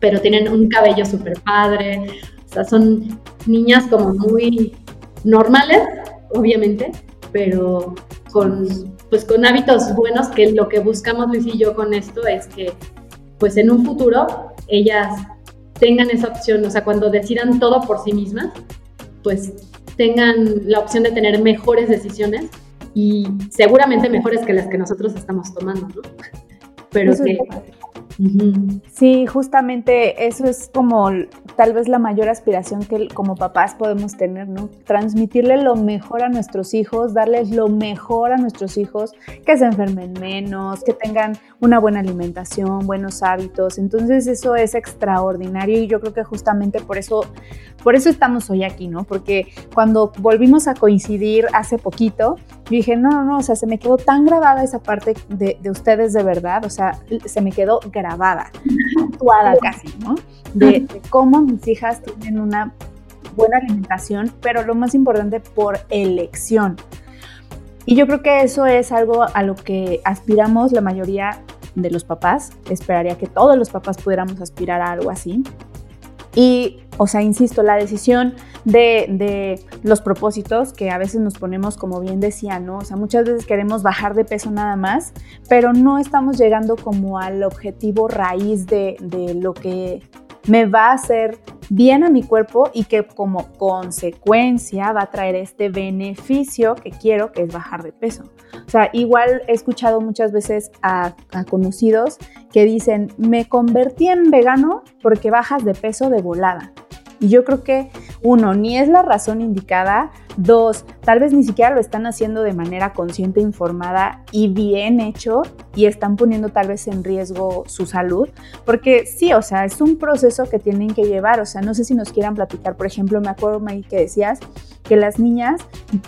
pero tienen un cabello súper padre, o sea, son niñas como muy normales, obviamente, pero con, pues con hábitos buenos, que lo que buscamos Luis y yo con esto es que, pues en un futuro, ellas tengan esa opción, o sea, cuando decidan todo por sí mismas, pues tengan la opción de tener mejores decisiones y seguramente mejores que las que nosotros estamos tomando, ¿no? Pero que, Sí, justamente eso es como tal vez la mayor aspiración que como papás podemos tener, ¿no? Transmitirle lo mejor a nuestros hijos, darles lo mejor a nuestros hijos, que se enfermen menos, que tengan una buena alimentación, buenos hábitos. Entonces eso es extraordinario y yo creo que justamente por eso, por eso estamos hoy aquí, ¿no? Porque cuando volvimos a coincidir hace poquito, yo dije, no, no, no, o sea, se me quedó tan grabada esa parte de, de ustedes de verdad, o sea, se me quedó grabada, actuada casi, ¿no? De, cómo mis hijas tienen una buena alimentación, pero lo más importante, por elección. Y yo creo que eso es algo a lo que aspiramos la mayoría de los papás. Esperaría que todos los papás pudiéramos aspirar a algo así. Y, o sea, insisto, la decisión de, los propósitos que a veces nos ponemos, como bien decía, ¿no? O sea, muchas veces queremos bajar de peso nada más, pero no estamos llegando como al objetivo raíz de, de lo que me va a hacer bien a mi cuerpo y que como consecuencia va a traer este beneficio que quiero, que es bajar de peso. O sea, igual he escuchado muchas veces a, conocidos que dicen, me convertí en vegano porque bajas de peso de volada. Y yo creo que, uno, ni es la razón indicada, dos, tal vez ni siquiera lo están haciendo de manera consciente, informada y bien hecho y están poniendo tal vez en riesgo su salud, porque sí, o sea, es un proceso que tienen que llevar, o sea, no sé si nos quieran platicar, por ejemplo, me acuerdo, Maggie, que decías que las niñas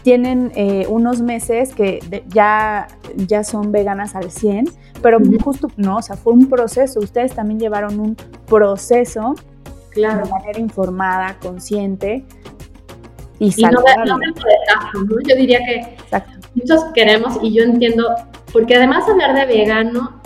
tienen eh, unos meses que ya, ya son veganas al 100, pero justo, no, o sea, fue un proceso, ustedes también llevaron un proceso claro. de manera informada, consciente y, saludable. No, Yo diría que muchos queremos y yo entiendo, porque además hablar de vegano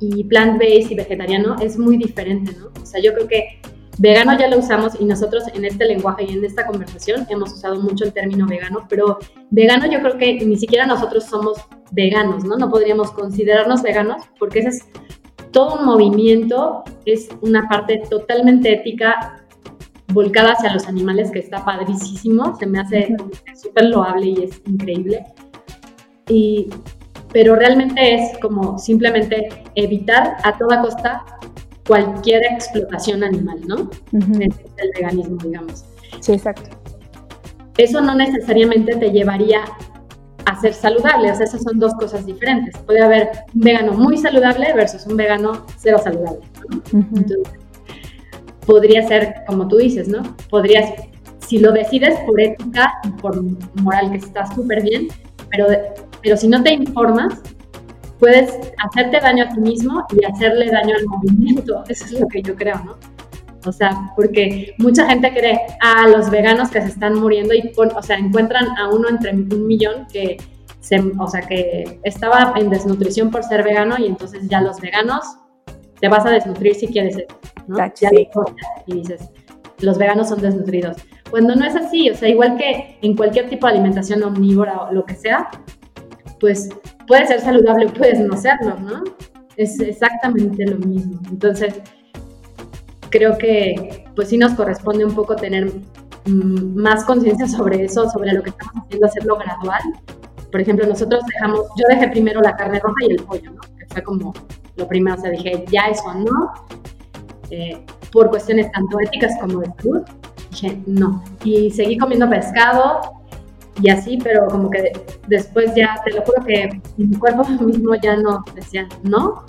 y plant-based y vegetariano es muy diferente, ¿no? O sea, yo creo que vegano ya lo usamos y nosotros en este lenguaje y en esta conversación hemos usado mucho el término vegano, pero vegano yo creo que ni siquiera nosotros somos veganos, ¿no? No podríamos considerarnos veganos porque ese es todo un movimiento, es una parte totalmente ética volcada hacia los animales que está padricísimo, se me hace súper loable y es increíble. Y, pero realmente es como simplemente evitar a toda costa cualquier explotación animal, ¿no? Es el veganismo, digamos. Sí, exacto. Eso no necesariamente te llevaría a ser saludable. O sea, esas son dos cosas diferentes. Puede haber un vegano muy saludable versus un vegano cero saludable. Entonces, podría ser, como tú dices, ¿no? Podrías, si lo decides por ética y por moral, que está súper bien, pero, pero si no te informas, puedes hacerte daño a ti mismo y hacerle daño al movimiento. Eso es lo que yo creo, ¿no? O sea, porque mucha gente cree a los veganos que se están muriendo y, o sea, encuentran a uno entre un millón que, se, o sea, que estaba en desnutrición por ser vegano y entonces ya los veganos te vas a desnutrir si quieres eso, ¿no? Ya y dices, los veganos son desnutridos. Cuando no es así, o sea, igual que en cualquier tipo de alimentación omnívora o lo que sea, pues puede ser saludable puedes no serlo, ¿no? Es exactamente lo mismo. Entonces, creo que pues sí nos corresponde un poco tener mm, más conciencia sobre eso, sobre lo que estamos haciendo, hacerlo gradual. Por ejemplo, nosotros dejamos, yo dejé primero la carne roja y el pollo, ¿no? Que fue como lo primero, o sea, dije, ya eso no, eh, por cuestiones tanto éticas como de salud, dije, no. Y seguí comiendo pescado y así, pero como que después ya, te lo juro que mi cuerpo mismo ya no decía, no.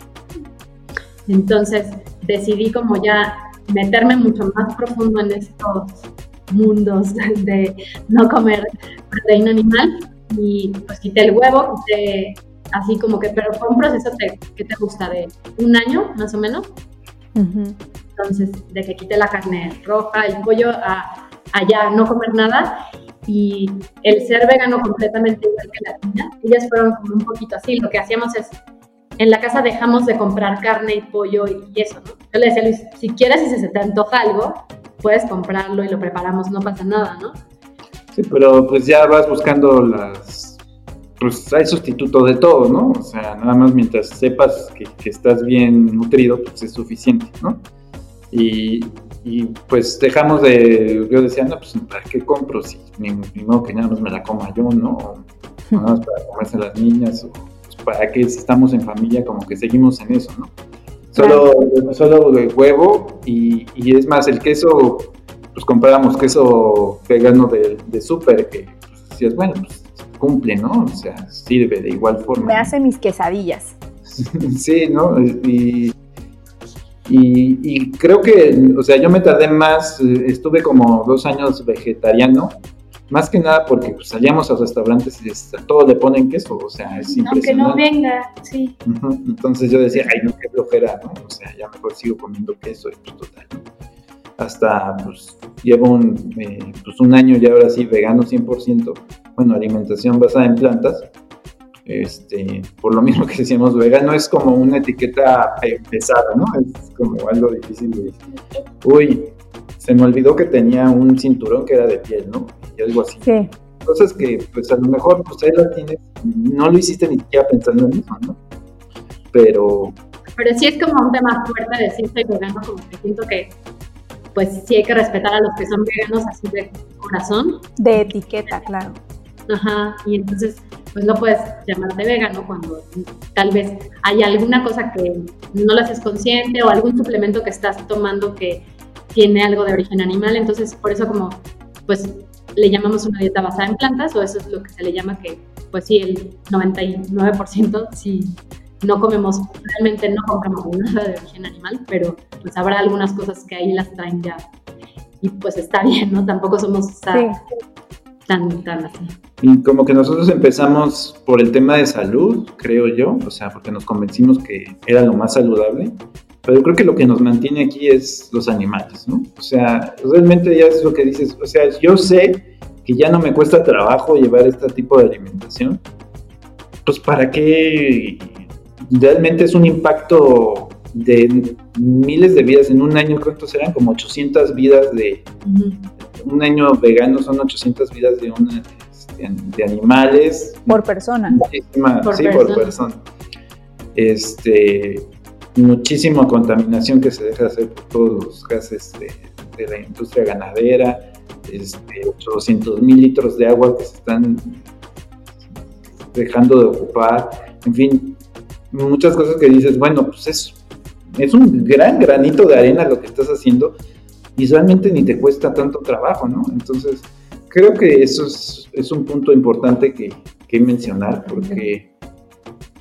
Entonces decidí como ya meterme mucho más profundo en estos mundos de no comer proteína animal y pues quité el huevo, quité así como que, pero fue un proceso que te gusta de un año más o menos. Entonces, de que quité la carne roja, el pollo, a, allá no comer nada y el ser vegano completamente igual que las niñas, ellas fueron como un poquito así, lo que hacíamos es en la casa dejamos de comprar carne y pollo y eso, ¿no? Yo le decía a Luis, si quieres y se te antoja algo, puedes comprarlo y lo preparamos, no pasa nada, ¿no? Sí, pero pues ya vas buscando las... Pues hay sustituto de todo, ¿no? O sea, nada más mientras sepas que, estás bien nutrido, pues es suficiente, ¿no? Y, pues dejamos de, yo decía, no, pues ¿para qué compro? Si ni, modo que nada más me la coma yo, ¿no? nada más para comerse las niñas o para que si estamos en familia como que seguimos en eso, ¿no? Solo, solo huevo y, y, es más, el queso, pues comprábamos queso vegano de, de súper, que pues, es bueno, pues cumple, ¿no? O sea, sirve de igual forma. Me hace mis quesadillas. sí, ¿no? Y, y, creo que, o sea, yo me tardé más, estuve como dos años vegetariano, más que nada porque pues, salíamos a restaurantes y todo le ponen queso, o sea, es impresionante. Aunque no venga, sí. Entonces yo decía, ay, no, qué flojera, ¿no? O sea, ya mejor sigo comiendo queso y pues total. Hasta, pues, llevo un, eh, pues, un año ya ahora sí vegano 100%, bueno, alimentación basada en plantas, este, por lo mismo que decíamos, vegano es como una etiqueta pesada, ¿no? Es como algo difícil de decir. Uy, se me olvidó que tenía un cinturón que era de piel, ¿no? Y algo así. Sí. Cosas que, pues a lo mejor, pues ahí la tienes, no lo hiciste ni siquiera pensando en eso, ¿no? Pero... Pero sí es como un tema fuerte decir soy vegano, como que siento que pues sí hay que respetar a los que son veganos así de corazón. De etiqueta, claro. Ajá, y entonces pues no puedes llamarte vegano cuando tal vez hay alguna cosa que no lo haces consciente o algún suplemento que estás tomando que tiene algo de origen animal, entonces por eso como pues le llamamos una dieta basada en plantas o eso es lo que se le llama que pues sí el 99% si no comemos, realmente no compramos nada de origen animal, pero pues habrá algunas cosas que ahí las traen ya y pues está bien, ¿no? Tampoco somos tan, tan, tan así. Y como que nosotros empezamos por el tema de salud, creo yo, o sea, porque nos convencimos que era lo más saludable, pero creo que lo que nos mantiene aquí es los animales, ¿no? O sea, realmente ya es lo que dices, o sea, yo sé que ya no me cuesta trabajo llevar este tipo de alimentación, pues para qué realmente es un impacto de miles de vidas en un año, ¿cuántos eran? Como 800 vidas de... Un año vegano son 800 vidas de una de, animales. Por persona. Muchísima, sí, por persona. Este, muchísima contaminación que se deja hacer por todos los gases de, la industria ganadera, este, 800 mil litros de agua que se están dejando de ocupar, en fin, muchas cosas que dices, bueno, pues es, es un gran granito de arena lo que estás haciendo y realmente ni te cuesta tanto trabajo, ¿no? Entonces, creo que eso es, un punto importante que, mencionar, porque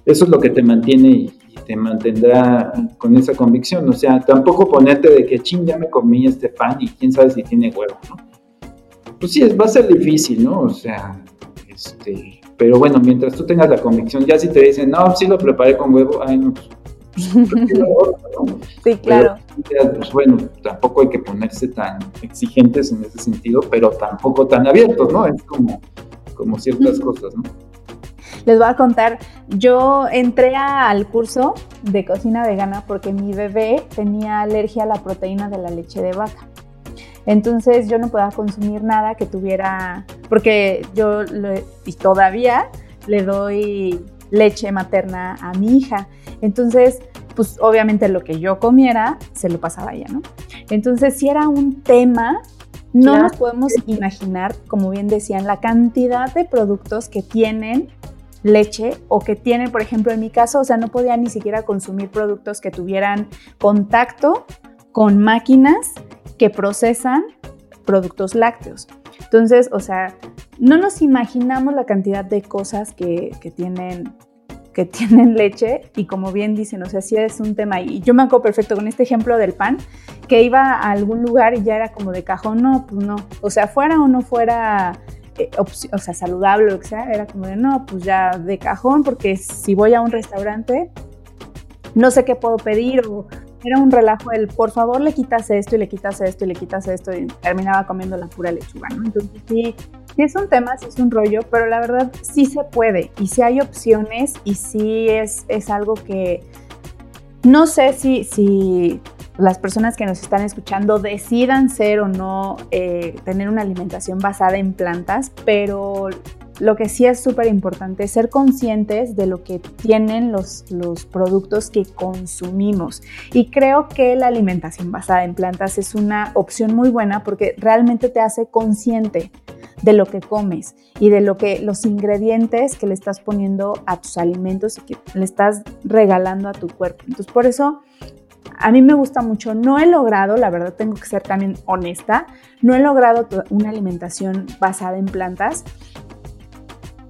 eso es lo que te mantiene y, te mantendrá con esa convicción. O sea, tampoco ponerte de que, ching, ya me comí este pan y quién sabe si tiene huevo, ¿no? Pues sí, va a ser difícil, ¿no? O sea, este, pero bueno, mientras tú tengas la convicción, ya si te dicen, no, sí lo preparé con huevo, ay, no, pues, Sí, claro. pues bueno, tampoco hay que ponerse tan exigentes en ese sentido, pero tampoco tan abiertos, ¿no? Es como, como ciertas cosas, ¿no? Les voy a contar, yo entré al curso de cocina vegana porque mi bebé tenía alergia a la proteína de la leche de vaca. Entonces yo no podía consumir nada que tuviera, porque yo y todavía le doy leche materna a mi hija. Entonces, pues obviamente lo que yo comiera se lo pasaba a ella, ¿no? Entonces, si era un tema, no nos podemos imaginar, como bien decían, la cantidad de productos que tienen leche o que tienen, por ejemplo, en mi caso, o sea, no podía ni siquiera consumir productos que tuvieran contacto con máquinas que procesan productos lácteos. Entonces, o sea, no nos imaginamos la cantidad de cosas que, tienen que tienen leche y como bien dicen, o sea, sí es un tema. Y yo me acuerdo perfecto con este ejemplo del pan, que iba a algún lugar y ya era como de cajón, no, pues no. O sea, fuera o no fuera, eh, o sea, saludable o lo que sea, era como de no, pues ya de cajón, porque si voy a un restaurante, no sé qué puedo pedir o era un relajo el, por favor, le quitas esto y le quitas esto y le quitas esto y terminaba comiendo la pura lechuga, ¿no? Entonces sí, sí es un tema, sí es un rollo, pero la verdad sí se puede y sí hay opciones y sí es, es algo que no sé si, si las personas que nos están escuchando decidan ser o no eh, tener una alimentación basada en plantas, pero lo que sí es súper importante es ser conscientes de lo que tienen los, los productos que consumimos. Y creo que la alimentación basada en plantas es una opción muy buena porque realmente te hace consciente de lo que comes y de lo que los ingredientes que le estás poniendo a tus alimentos y que le estás regalando a tu cuerpo. Entonces, por eso a mí me gusta mucho. No he logrado, la verdad tengo que ser también honesta, no he logrado una alimentación basada en plantas,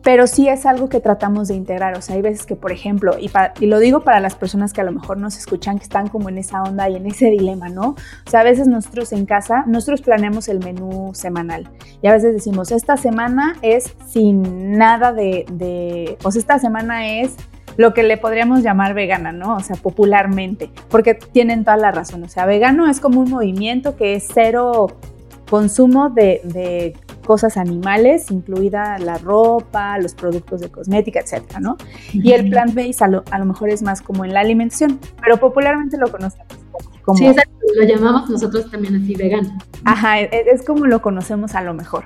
pero sí es algo que tratamos de integrar. O sea, hay veces que, por ejemplo, y, lo digo para las personas que a lo mejor nos escuchan, que están como en esa onda y en ese dilema, ¿no? O sea, a veces nosotros en casa, nosotros planeamos el menú semanal y a veces decimos, esta semana es sin nada de, de o sea, esta semana es lo que le podríamos llamar vegana, ¿no? O sea, popularmente, porque tienen toda la razón. O sea, vegano es como un movimiento que es cero consumo de, cosas animales, incluida la ropa, los productos de cosmética, etcétera, ¿no? Y el plant-based a, lo, mejor es más como en la alimentación, pero popularmente lo conocemos como... Sí, exacto, lo llamamos nosotros también así vegano. Ajá, es, es como lo conocemos a lo mejor.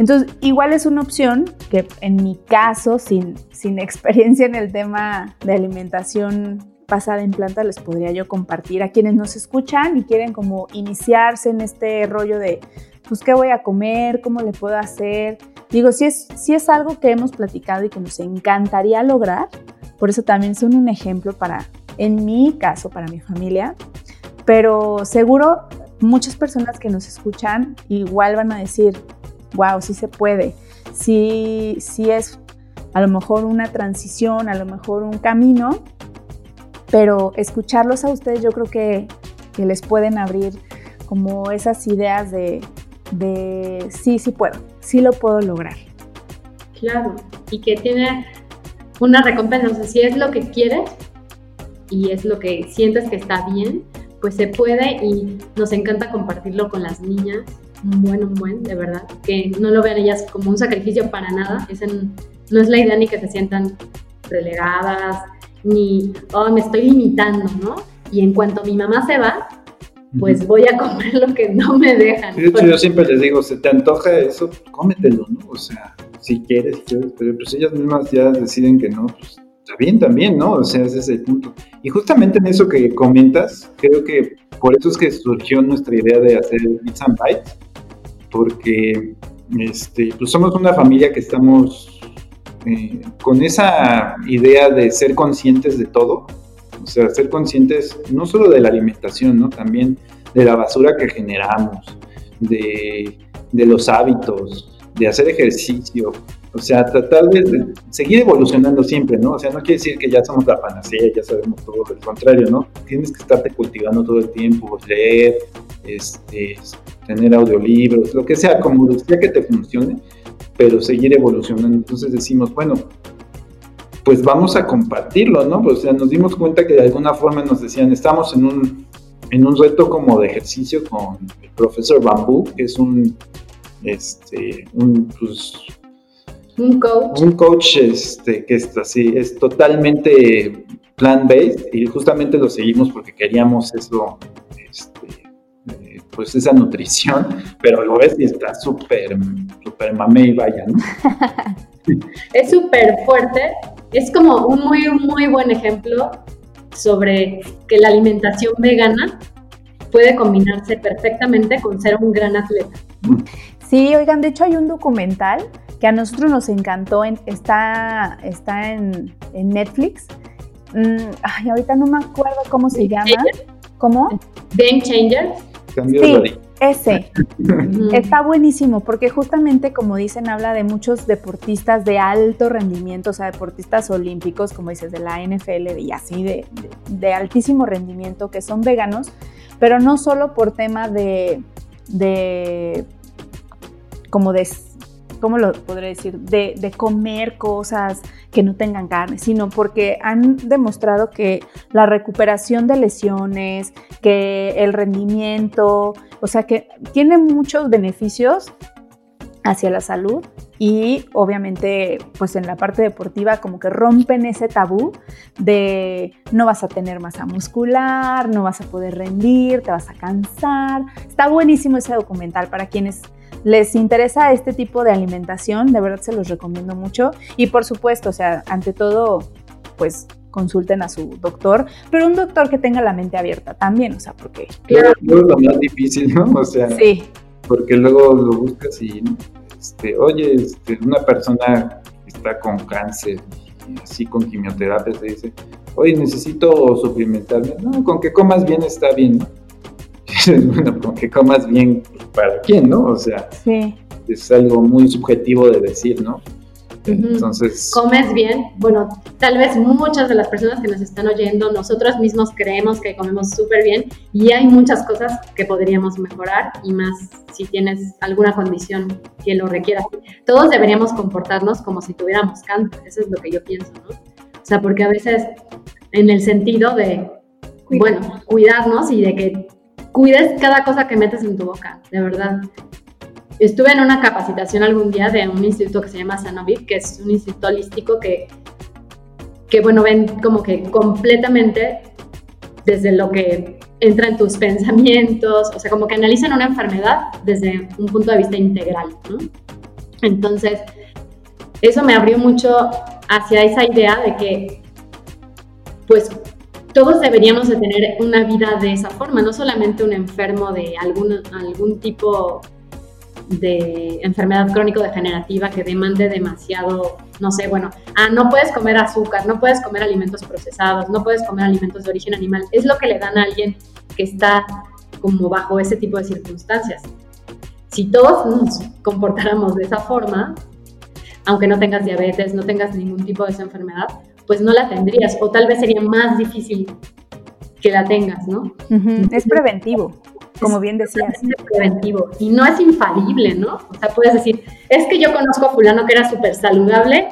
Entonces, igual es una opción que en mi caso, sin, sin experiencia en el tema de alimentación basada en planta les podría yo compartir a quienes nos escuchan y quieren como iniciarse en este rollo de, pues, ¿qué voy a comer? ¿Cómo le puedo hacer? Digo, si es, si es algo que hemos platicado y que nos encantaría lograr, por eso también son un ejemplo para, en mi caso, para mi familia, pero seguro muchas personas que nos escuchan igual van a decir, wow, sí se puede, sí, sí es a lo mejor una transición, a lo mejor un camino, pero escucharlos a ustedes yo creo que, les pueden abrir como esas ideas de, sí, sí puedo, sí lo puedo lograr. Claro, y que tiene una recompensa, o sea, si es lo que quieres y es lo que sientes que está bien, pues se puede y nos encanta compartirlo con las niñas, un buen, un buen, de verdad, que no lo vean ellas como un sacrificio para nada, no es la idea ni que se sientan relegadas, ni, oh, me estoy limitando, ¿no? Y en cuanto mi mamá se va, pues voy a comer lo que no me dejan. de hecho, yo siempre les digo, se te antoja eso, cómetelo, ¿no? O sea, si quieres, si quieres, pero pues ellas mismas ya deciden que no, pues está bien también, ¿no? O sea, ese es el punto. Y justamente en eso que comentas, creo que por eso es que surgió nuestra idea de hacer Bits and Bites, porque este, pues somos una familia que estamos eh, con esa idea de ser conscientes de todo, o sea, ser conscientes no solo de la alimentación, ¿no? También de la basura que generamos, de, los hábitos, de hacer ejercicio, o sea, tratar de, seguir evolucionando siempre, ¿no? O sea, no quiere decir que ya somos la panacea, ya sabemos todo, al contrario, ¿no? Tienes que estarte cultivando todo el tiempo, leer, este, tener audiolibros, lo que sea, como sea que te funcione, pero seguir evolucionando. Entonces decimos, bueno, pues vamos a compartirlo, ¿no? Pues, o sea, nos dimos cuenta que de alguna forma nos decían, estamos en un, en un reto como de ejercicio con el profesor Bambú, que es un, este, un, pues, un coach. Un coach este, que es así, es totalmente plant-based y justamente lo seguimos porque queríamos eso, este, pues esa nutrición, pero lo ves y está súper súper mame y vaya, ¿no? es súper fuerte. Es como un muy, muy buen ejemplo sobre que la alimentación vegana puede combinarse perfectamente con ser un gran atleta. Sí, oigan, de hecho hay un documental que a nosotros nos encantó, está, está en, Netflix. Mm, ay, ahorita no me acuerdo cómo se llama. ¿Cómo? Game Changer. Sí, ese. Está buenísimo porque justamente como dicen habla de muchos deportistas de alto rendimiento, o sea, deportistas olímpicos, como dices, de la NFL y así, de, de, altísimo rendimiento, que son veganos, pero no solo por tema de, de como de ¿cómo lo podré decir? De, de, comer cosas que no tengan carne, sino porque han demostrado que la recuperación de lesiones, que el rendimiento, o sea que tiene muchos beneficios hacia la salud y obviamente pues en la parte deportiva como que rompen ese tabú de no vas a tener masa muscular, no vas a poder rendir, te vas a cansar. Está buenísimo ese documental para quienes les interesa este tipo de alimentación, de verdad se los recomiendo mucho. Y por supuesto, o sea, ante todo, pues consulten a su doctor, pero un doctor que tenga la mente abierta también, o sea, porque... Claro, es lo más difícil, ¿no? O sea, sí. porque luego lo buscas y, este, oye, este, una persona que está con cáncer y así con quimioterapia, se dice, oye, necesito suplementarme. No, con que comas bien está bien, ¿no? bueno, con que comas bien, ¿para quién, no? O sea, es algo muy subjetivo de decir, ¿no? Entonces. Comes bien. Bueno, tal vez muchas de las personas que nos están oyendo, nosotros mismos creemos que comemos súper bien y hay muchas cosas que podríamos mejorar y más si tienes alguna condición que lo requiera. Todos deberíamos comportarnos como si tuviéramos cáncer. Eso es lo que yo pienso, ¿no? O sea, porque a veces en el sentido de, bueno, cuidarnos y de que cuides cada cosa que metes en tu boca, de verdad. Estuve en una capacitación algún día de un instituto que se llama Sanovic, que es un instituto holístico que, que, bueno, ven como que completamente desde lo que entra en tus pensamientos, o sea, como que analizan una enfermedad desde un punto de vista integral. Entonces, eso me abrió mucho hacia esa idea de que, pues, todos deberíamos de tener una vida de esa forma, no solamente un enfermo de algún, algún tipo de enfermedad crónico-degenerativa que demande demasiado, no sé, bueno, ah, no puedes comer azúcar, no puedes comer alimentos procesados, no puedes comer alimentos de origen animal. Es lo que le dan a alguien que está como bajo ese tipo de circunstancias. Si todos nos comportáramos de esa forma, aunque no tengas diabetes, no tengas ningún tipo de esa enfermedad, pues no la tendrías o tal vez sería más difícil que la tengas, ¿no? Es preventivo como bien decías. Es preventivo y no es infalible, ¿no? O sea, puedes decir, es que yo conozco a fulano que era súper saludable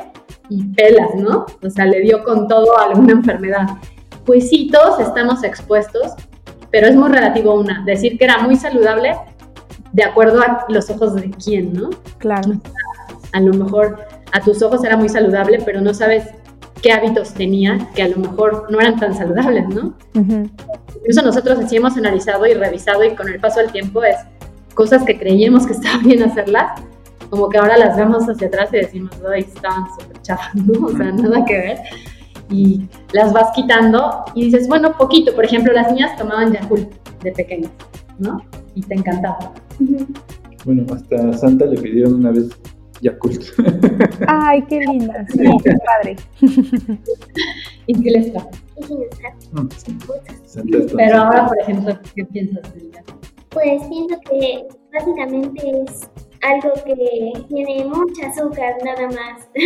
y pelas, ¿no? O sea, le dio con todo a alguna enfermedad. Pues sí, todos estamos expuestos, pero es muy relativo una. Decir que era muy saludable de acuerdo a los ojos de quién, ¿no? Claro. a lo mejor a tus ojos era muy saludable, pero no sabes qué hábitos tenía que a lo mejor no eran tan saludables, ¿no? Incluso nosotros así hemos analizado y revisado y con el paso del tiempo es cosas que creíamos que estaba bien hacerlas, como que ahora las vemos hacia atrás y decimos, ay, estaban súper ¿no? O sea, nada que ver. Y las vas quitando y dices, bueno, poquito. Por ejemplo, las niñas tomaban Yakult de pequeñas, ¿no? Y te encantaba. Bueno, hasta Santa le pidieron una vez Yakult. Ay, qué linda, sí, qué padre. ¿Y qué les pasa? Pero ahora, por ejemplo, ¿qué piensas de Pues pienso que básicamente es algo que tiene mucha azúcar nada más.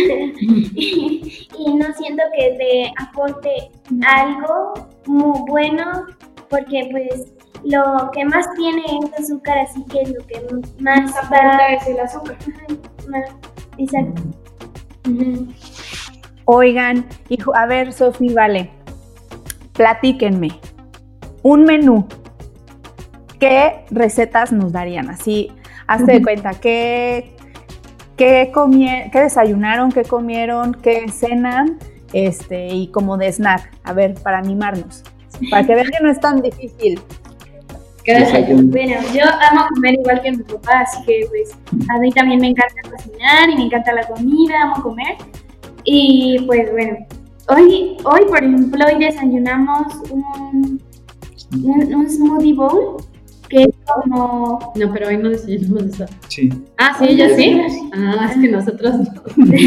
Y, no siento que te aporte algo muy bueno porque pues lo que más tiene es azúcar así que es lo que más aporta es el azúcar exacto oigan hijo a ver Sofi vale platíquenme un menú. ¿Qué recetas nos darían? Así, hazte de cuenta, ¿qué, qué, qué desayunaron, qué comieron, qué cenan? Este, y como de snack, a ver, para animarnos. Para que vean que no es tan difícil. ¿Qué Bueno, yo amo comer igual que mi papá, así que pues a mí también me encanta cocinar y me encanta la comida, amo comer. Y pues bueno, Hoy, hoy, por ejemplo, hoy desayunamos un, un, smoothie bowl que es como... No, pero hoy no desayunamos eso. Sí. Ah, sí, ya sí. Ah, es que nosotros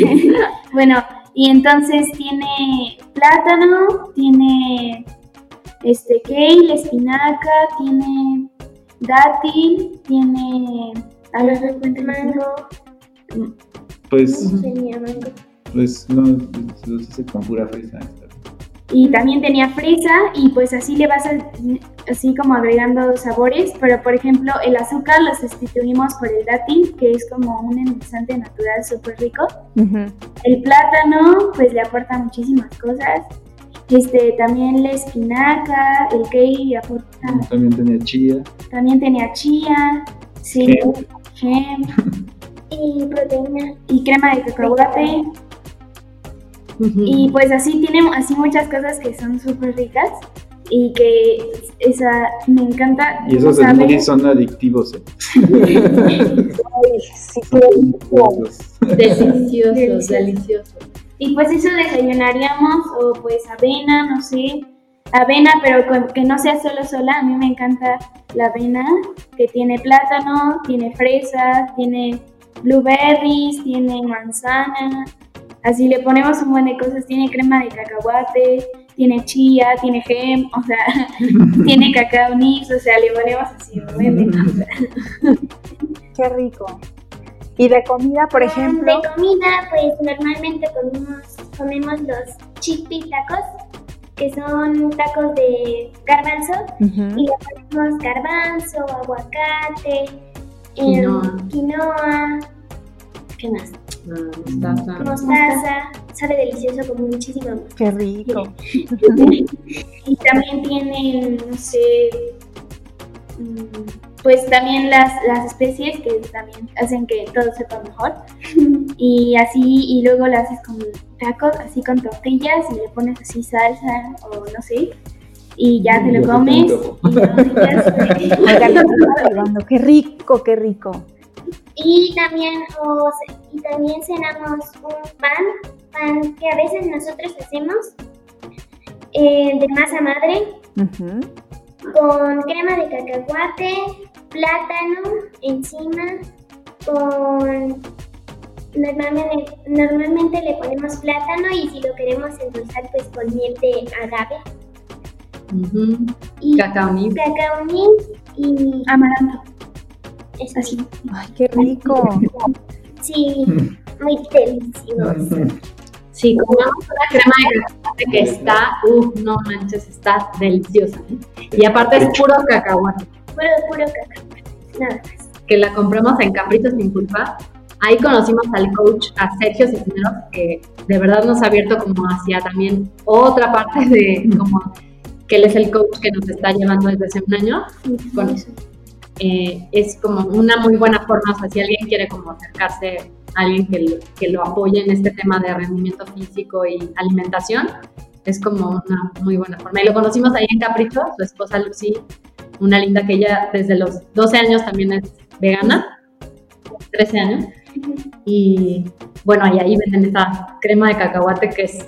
bueno, y entonces tiene plátano, tiene este kale, espinaca, tiene dátil, tiene... A ver, mango. Pues... No tenía mango. Pues no, lo hice con pura fresa. Y también tenía fresa y pues así le vas así como agregando sabores, pero por ejemplo el azúcar lo sustituimos por el dátil, que es como un endulzante natural súper rico. El plátano pues le aporta muchísimas cosas. Este, también la espinaca, el kale aporta... También tenía chía. También tenía chía, sí, gem. y proteína. Y crema de cacahuate. Y pues así tiene así muchas cosas que son súper ricas y que esa me encanta. Y esos smoothies son adictivos. ¿eh? sí, deliciosos, deliciosos. Y pues eso desayunaríamos o pues avena, no sé, avena, pero que no sea solo sola. A mí me encanta la avena que tiene plátano, tiene fresa, tiene blueberries, tiene manzana, así le ponemos un buen de cosas. Tiene crema de cacahuate, tiene chía, tiene gem, o sea, tiene cacao nibs, o sea, le ponemos así un buen de cosas. Qué rico. ¿Y de comida, por ejemplo? De comida, pues normalmente comemos, comemos los chickpea tacos, que son tacos de garbanzo, y le ponemos garbanzo, aguacate, em, Quinoa. quinoa, ¿qué más? Ah, mostaza. Mostaza, sabe delicioso con muchísima mostaza. Qué rico. Y también tienen, no sé, mm, pues también las, las especies que también hacen que todo sepa mejor. Y así, y luego lo haces con tacos, así con tortillas y le pones así salsa o no sé. Y ya te Ya lo te comes. Y no. Qué rico, qué rico. Y también, y también cenamos un pan, pan que a veces nosotros hacemos eh, de masa madre con crema de cacahuate, plátano encima, con normalmente, normalmente le ponemos plátano y si lo queremos endulzar pues con miel de agave y Cacao nib. cacao nibs y Amaranto. eso sí, Ay, qué rico. sí, muy delicioso. Sí, comemos una crema de cacahuate que está, uff, no manches, está deliciosa. ¿eh? Y aparte es puro cacahuate, Puro, puro cacahuate, nada más. que la compramos en Caprichos sin culpa. Ahí conocimos al coach, a Sergio Cisneros, que de verdad nos ha abierto como hacia también otra parte de como que él es el coach que nos está llevando desde hace un año. Con eso. Eh, es como una muy buena forma, o sea, si alguien quiere como acercarse a alguien que, lo- que lo apoye en este tema de rendimiento físico y alimentación, es como una muy buena forma. Y lo conocimos ahí en Capricho, su esposa Lucy, una linda que ella desde los 12 años también es vegana, 13 años, y bueno, y ahí venden esa crema de cacahuate que es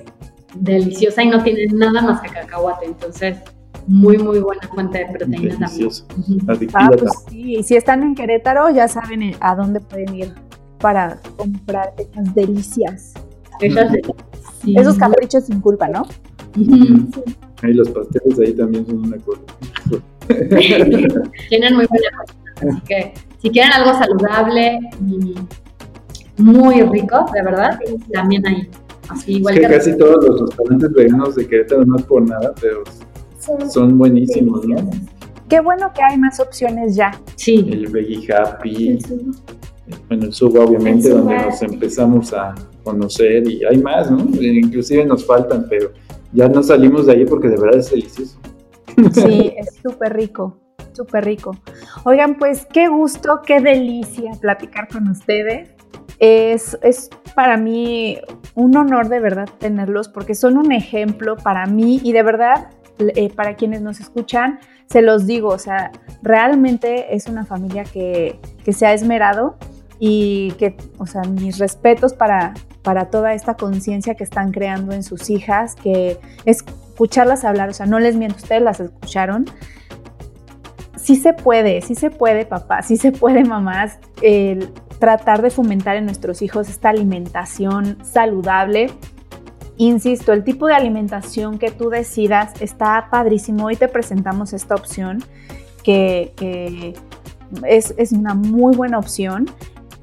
deliciosa y no tiene nada más que cacahuate, entonces muy muy buena fuente de proteína también. Delicioso. Ah, Adictiva también. pues sí. Y si están en Querétaro, ya saben eh, a dónde pueden ir para comprar estas delicias. Esas de- sí. Esos caprichos sin culpa, ¿no? Ujú. Ahí los pasteles ahí también son una cosa. Tienen muy buena cocina, así que si quieren algo saludable y muy rico, de verdad, también hay. Así igual es que que casi todos los restaurantes veganos de Querétaro no es por nada, pero Son son buenísimos, ¿no? Qué bueno que hay más opciones ya. sí, El Veggie Happy, bueno, el Suba obviamente, El donde Suba, nos sí. empezamos a conocer y hay más, ¿no? Inclusive nos faltan, pero ya no salimos de ahí porque de verdad es delicioso. Sí, es súper rico, súper rico. Oigan, pues qué gusto, qué delicia platicar con ustedes. Es, es para mí un honor de verdad tenerlos porque son un ejemplo para mí y de verdad eh, para quienes nos escuchan, se los digo, o sea, realmente es una familia que, que se ha esmerado y que, o sea, mis respetos para, para toda esta conciencia que están creando en sus hijas, que escucharlas hablar, o sea, no les miento, ustedes las escucharon. Sí se puede, sí se puede, papá, sí se puede, mamás, tratar de fomentar en nuestros hijos esta alimentación saludable. Insisto, el tipo de alimentación que tú decidas está padrísimo. Hoy te presentamos esta opción que, que es, es una muy buena opción.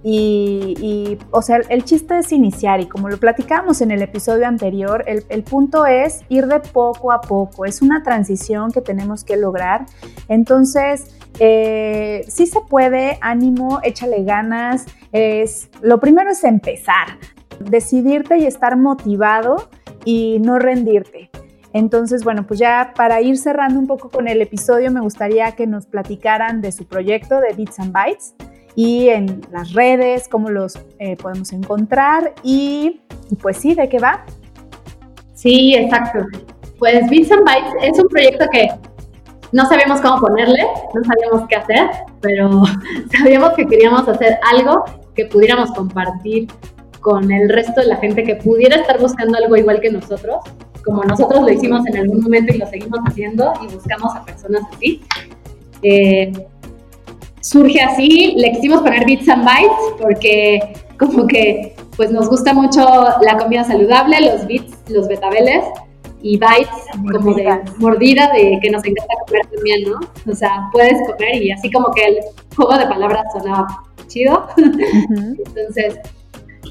Y, o sea, el chiste es iniciar y como lo platicamos en el episodio anterior, el, el, punto es ir de poco a poco, es una transición que tenemos que lograr. Entonces, eh, sí se puede, ánimo, échale ganas. Es, lo primero es empezar, decidirte y estar motivado y no rendirte. Entonces, bueno, pues ya para ir cerrando un poco con el episodio, me gustaría que nos platicaran de su proyecto de Bits and Bytes y en las redes, cómo los eh, podemos encontrar y, pues sí, ¿de qué va? Sí, exacto. Pues Bits and Bytes es un proyecto que no sabíamos cómo ponerle, no sabíamos qué hacer, pero sabíamos que queríamos hacer algo que pudiéramos compartir con el resto de la gente que pudiera estar buscando algo igual que nosotros, como nosotros lo hicimos en algún momento y lo seguimos haciendo y buscamos a personas así. Eh, surge así, le quisimos poner Bits and Bytes porque como que pues nos gusta mucho la comida saludable, los bits, los betabeles y bites como de mordida de que nos encanta comer también, ¿no? O sea, puedes comer y así como que el juego de palabras sonaba chido. Entonces,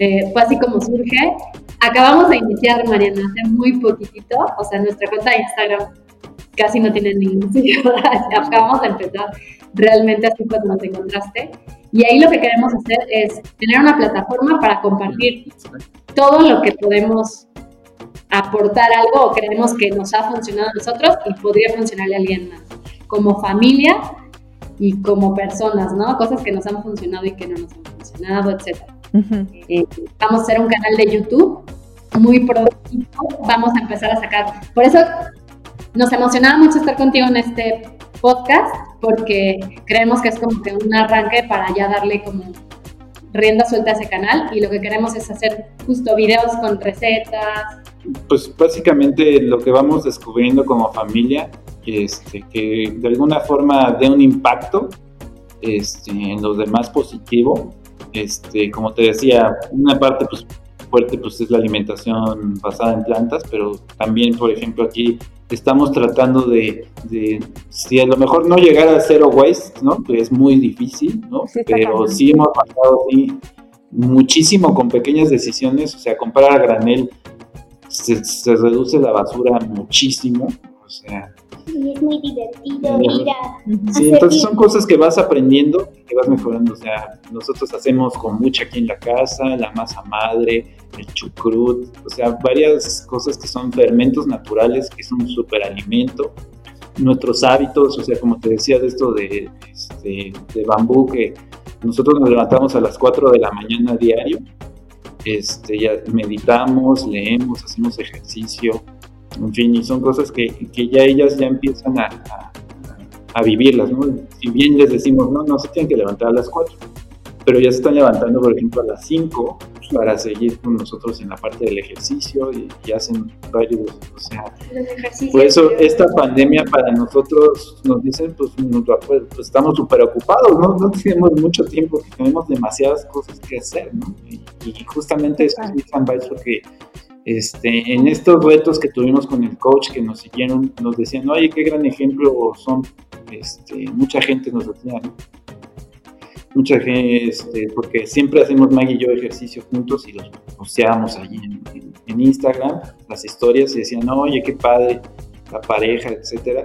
eh, fue así como surge. Acabamos de iniciar, Mariana, hace muy poquitito, o sea, nuestra cuenta de Instagram casi no tiene ningún seguidor, acabamos de empezar realmente así cuando nos encontraste. Y ahí lo que queremos hacer es tener una plataforma para compartir todo lo que podemos aportar algo o creemos que nos ha funcionado a nosotros y podría funcionarle a alguien más, como familia y como personas, ¿no? Cosas que nos han funcionado y que no nos han funcionado, etc. Eh, vamos a hacer un canal de YouTube muy pronto, vamos a empezar a sacar, por eso nos emocionaba mucho estar contigo en este podcast porque creemos que es como que un arranque para ya darle como rienda suelta a ese canal y lo que queremos es hacer justo videos con recetas. Pues básicamente lo que vamos descubriendo como familia, este, que de alguna forma dé un impacto este, en los demás positivo. Este, como te decía, una parte pues, fuerte pues, es la alimentación basada en plantas, pero también, por ejemplo, aquí estamos tratando de, si a lo mejor no llegar a cero waste, ¿no? Que es muy difícil, ¿no? Pero sí hemos pasado muchísimo con pequeñas decisiones, o sea, comprar a granel se, se reduce la basura muchísimo, o sea, y es muy divertido ir a Sí, entonces son cosas que vas aprendiendo y que vas mejorando. O sea, nosotros hacemos con mucha aquí en la casa, la masa madre, el chucrut, o sea, varias cosas que son fermentos naturales, que son un superalimento. Nuestros hábitos, o sea, como te decía de esto de, este, de bambú, que nosotros nos levantamos a las 4 de la mañana diario, este, ya meditamos, leemos, hacemos ejercicio, en fin, y son cosas que, que ya ellas ya empiezan a, a, vivirlas, ¿no? Si bien les decimos, no, no se tienen que levantar a las 4, pero ya se están levantando, por ejemplo, a las 5 para seguir con nosotros en la parte del ejercicio y, hacen varios, o sea, por eso esta pandemia para nosotros nos dicen, pues, pues, pues estamos súper ocupados, ¿no? no tenemos mucho tiempo, tenemos demasiadas cosas que hacer, ¿no? Y, justamente eso es lo que este, en estos retos que tuvimos con el coach que nos siguieron, nos decían, oye, qué gran ejemplo son, este, mucha gente nos decía, mucha gente, este, porque siempre hacemos Maggie y yo ejercicio juntos y los posteábamos allí en, Instagram, las historias y decían, oye, qué padre, la pareja, etcétera.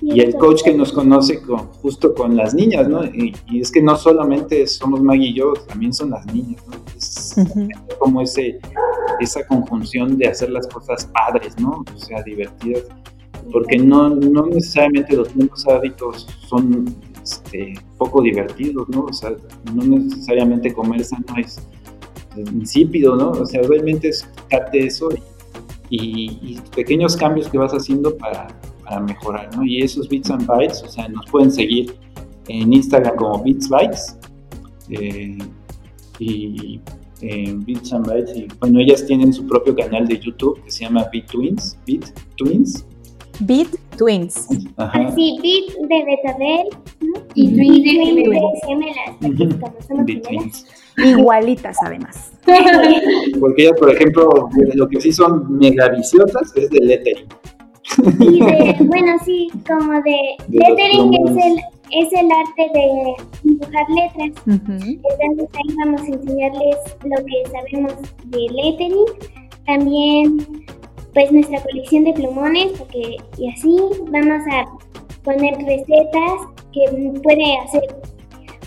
Y el coach que nos conoce con, justo con las niñas, ¿no? Y, es que no solamente somos Maggie y yo, también son las niñas, ¿no? Es como ese, esa conjunción de hacer las cosas padres, ¿no? O sea, divertidas. Porque no, no necesariamente los mismos hábitos son este, poco divertidos, ¿no? O sea, no necesariamente comer sano es insípido, ¿no? O sea, realmente es eso y, pequeños cambios que vas haciendo para, para, mejorar, ¿no? Y esos bits and bytes, o sea, nos pueden seguir en Instagram como bits bytes eh, y en Bits and Bytes y bueno, ellas tienen su propio canal de YouTube que se llama Beat Twins, Beat Twins. Beat Twins. Ajá. Sí, Beat de Betabel y Twins de gemelas, Twins. Igualitas además. Porque ellas, por ejemplo, lo que sí son mega viciosas es de lettering. Y de, bueno, sí, como de, de lettering es el es el arte de dibujar letras. Entonces ahí vamos a enseñarles lo que sabemos de lettering. También pues nuestra colección de plumones, porque y así vamos a poner recetas que puede hacer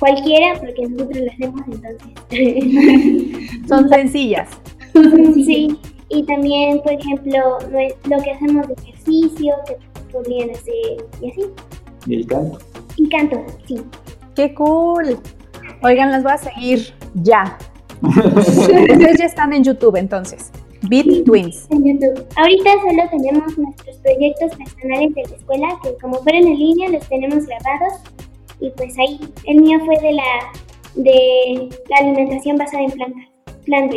cualquiera, porque nosotros lo hacemos entonces. Son sencillas. sí, y también, por ejemplo, lo que hacemos de ejercicio, que podrían hacer y así. Y el canto. Y canto, sí. ¡Qué cool! Oigan, las voy a seguir ya. Ustedes ya están en YouTube entonces. Beat Twins. En YouTube. Ahorita solo tenemos nuestros proyectos personales de la escuela, que como fueron en línea, los tenemos grabados. Y pues ahí, el mío fue de la, de la alimentación basada en plantas, plant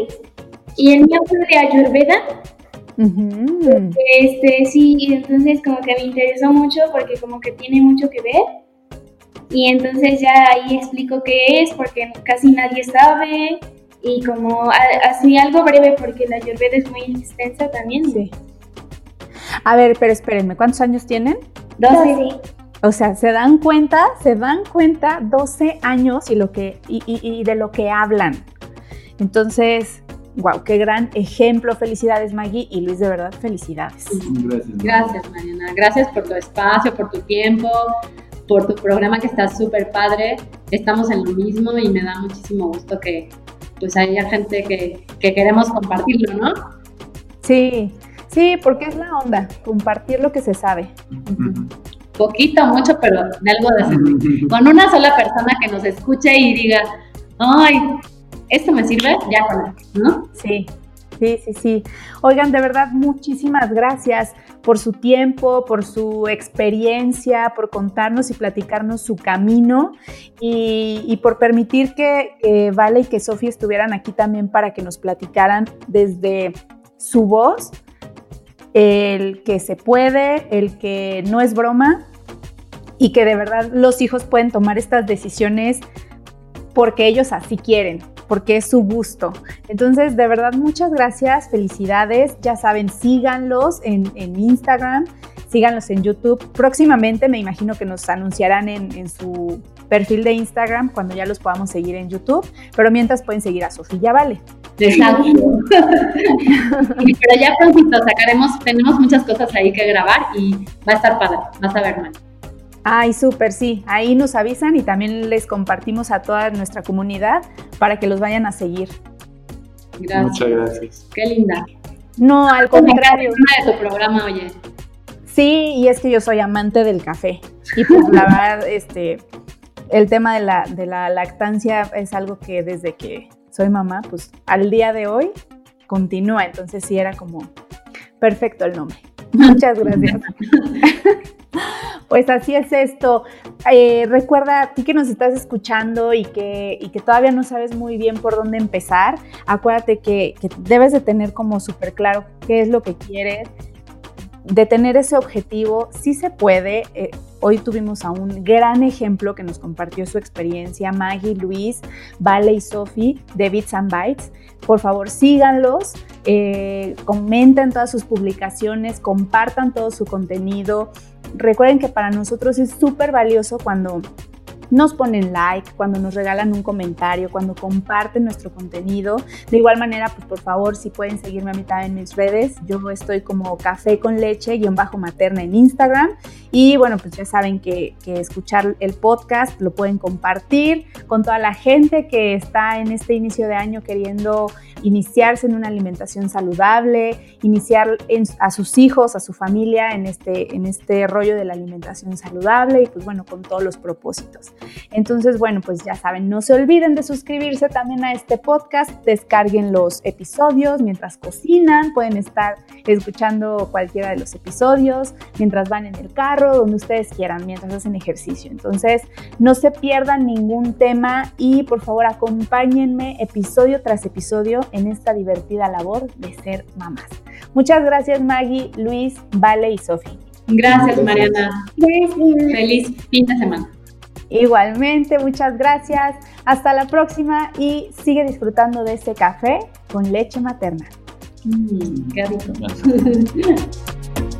Y el mío fue de Ayurveda. Este, sí, y entonces como que me interesó mucho porque como que tiene mucho que ver y entonces ya ahí explico qué es porque casi nadie sabe y como así algo breve porque la Ayurveda es muy extensa también. Sí. A ver, pero espérenme, ¿cuántos años tienen? 12. O sea, se dan cuenta, se dan cuenta 12 años y, lo que, y, de lo que hablan. Entonces, wow, qué gran ejemplo. Felicidades, Maggie y Luis, de verdad, felicidades. Gracias. Gracias, Mariana. Gracias por tu espacio, por tu tiempo, por tu programa que está súper padre. Estamos en lo mismo y me da muchísimo gusto que pues haya gente que, que queremos compartirlo, ¿no? Sí, sí, porque es la onda, compartir lo que se sabe. Poquito, mucho, pero de algo de Con una sola persona que nos escuche y diga, ay, esto me sirve, ya con ¿no? Sí, Sí, sí, sí. Oigan, de verdad, muchísimas gracias por su tiempo, por su experiencia, por contarnos y platicarnos su camino y, por permitir que Vale y que Sofía estuvieran aquí también para que nos platicaran desde su voz el que se puede, el que no es broma y que de verdad los hijos pueden tomar estas decisiones porque ellos así quieren, porque es su gusto. Entonces, de verdad, muchas gracias, felicidades. Ya saben, síganlos en, Instagram, síganlos en YouTube. Próximamente me imagino que nos anunciarán en, su perfil de Instagram cuando ya los podamos seguir en YouTube, pero mientras pueden seguir a Sofía Vale. Exacto. pero ya prontito sacaremos, tenemos muchas cosas ahí que grabar y va a estar padre, vas a ver, man. Ay, súper, sí. Ahí nos avisan y también les compartimos a toda nuestra comunidad para que los vayan a seguir. Gracias. Muchas gracias. Qué linda. No, al contrario. de tu programa, oye. Sí, y es que yo soy amante del café. Y pues la verdad, este, el tema de la, de la lactancia es algo que desde que soy mamá, pues al día de hoy continúa. Entonces sí era como perfecto el nombre. Muchas gracias. Pues así es esto. Eh, recuerda, a ti que nos estás escuchando y que, que todavía no sabes muy bien por dónde empezar, acuérdate que, debes de tener como súper claro qué es lo que quieres, de tener ese objetivo, sí se puede. Eh, hoy tuvimos a un gran ejemplo que nos compartió su experiencia, Maggie, Luis, Vale y Sophie de Bits and Bytes. Por favor, síganlos, eh, comenten todas sus publicaciones, compartan todo su contenido. Recuerden que para nosotros es súper valioso cuando nos ponen like, cuando nos regalan un comentario, cuando comparten nuestro contenido. De igual manera, pues por favor, si pueden seguirme a mitad en mis redes, yo estoy como café con leche guion bajo materna en Instagram. Y bueno, pues ya saben que, que escuchar el podcast lo pueden compartir con toda la gente que está en este inicio de año queriendo iniciarse en una alimentación saludable, iniciar a sus hijos, a su familia en este, en este rollo de la alimentación saludable y pues bueno, con todos los propósitos. Entonces, bueno, pues ya saben, no se olviden de suscribirse también a este podcast, descarguen los episodios mientras cocinan, pueden estar escuchando cualquiera de los episodios, mientras van en el carro, donde ustedes quieran, mientras hacen ejercicio. Entonces, no se pierdan ningún tema y por favor acompáñenme episodio tras episodio en esta divertida labor de ser mamás. Muchas gracias Maggie, Luis, Vale y Sofi. Gracias Mariana. Feliz fin de semana. Igualmente, muchas gracias. Hasta la próxima y sigue disfrutando de este café con leche materna. Mm, qué rico.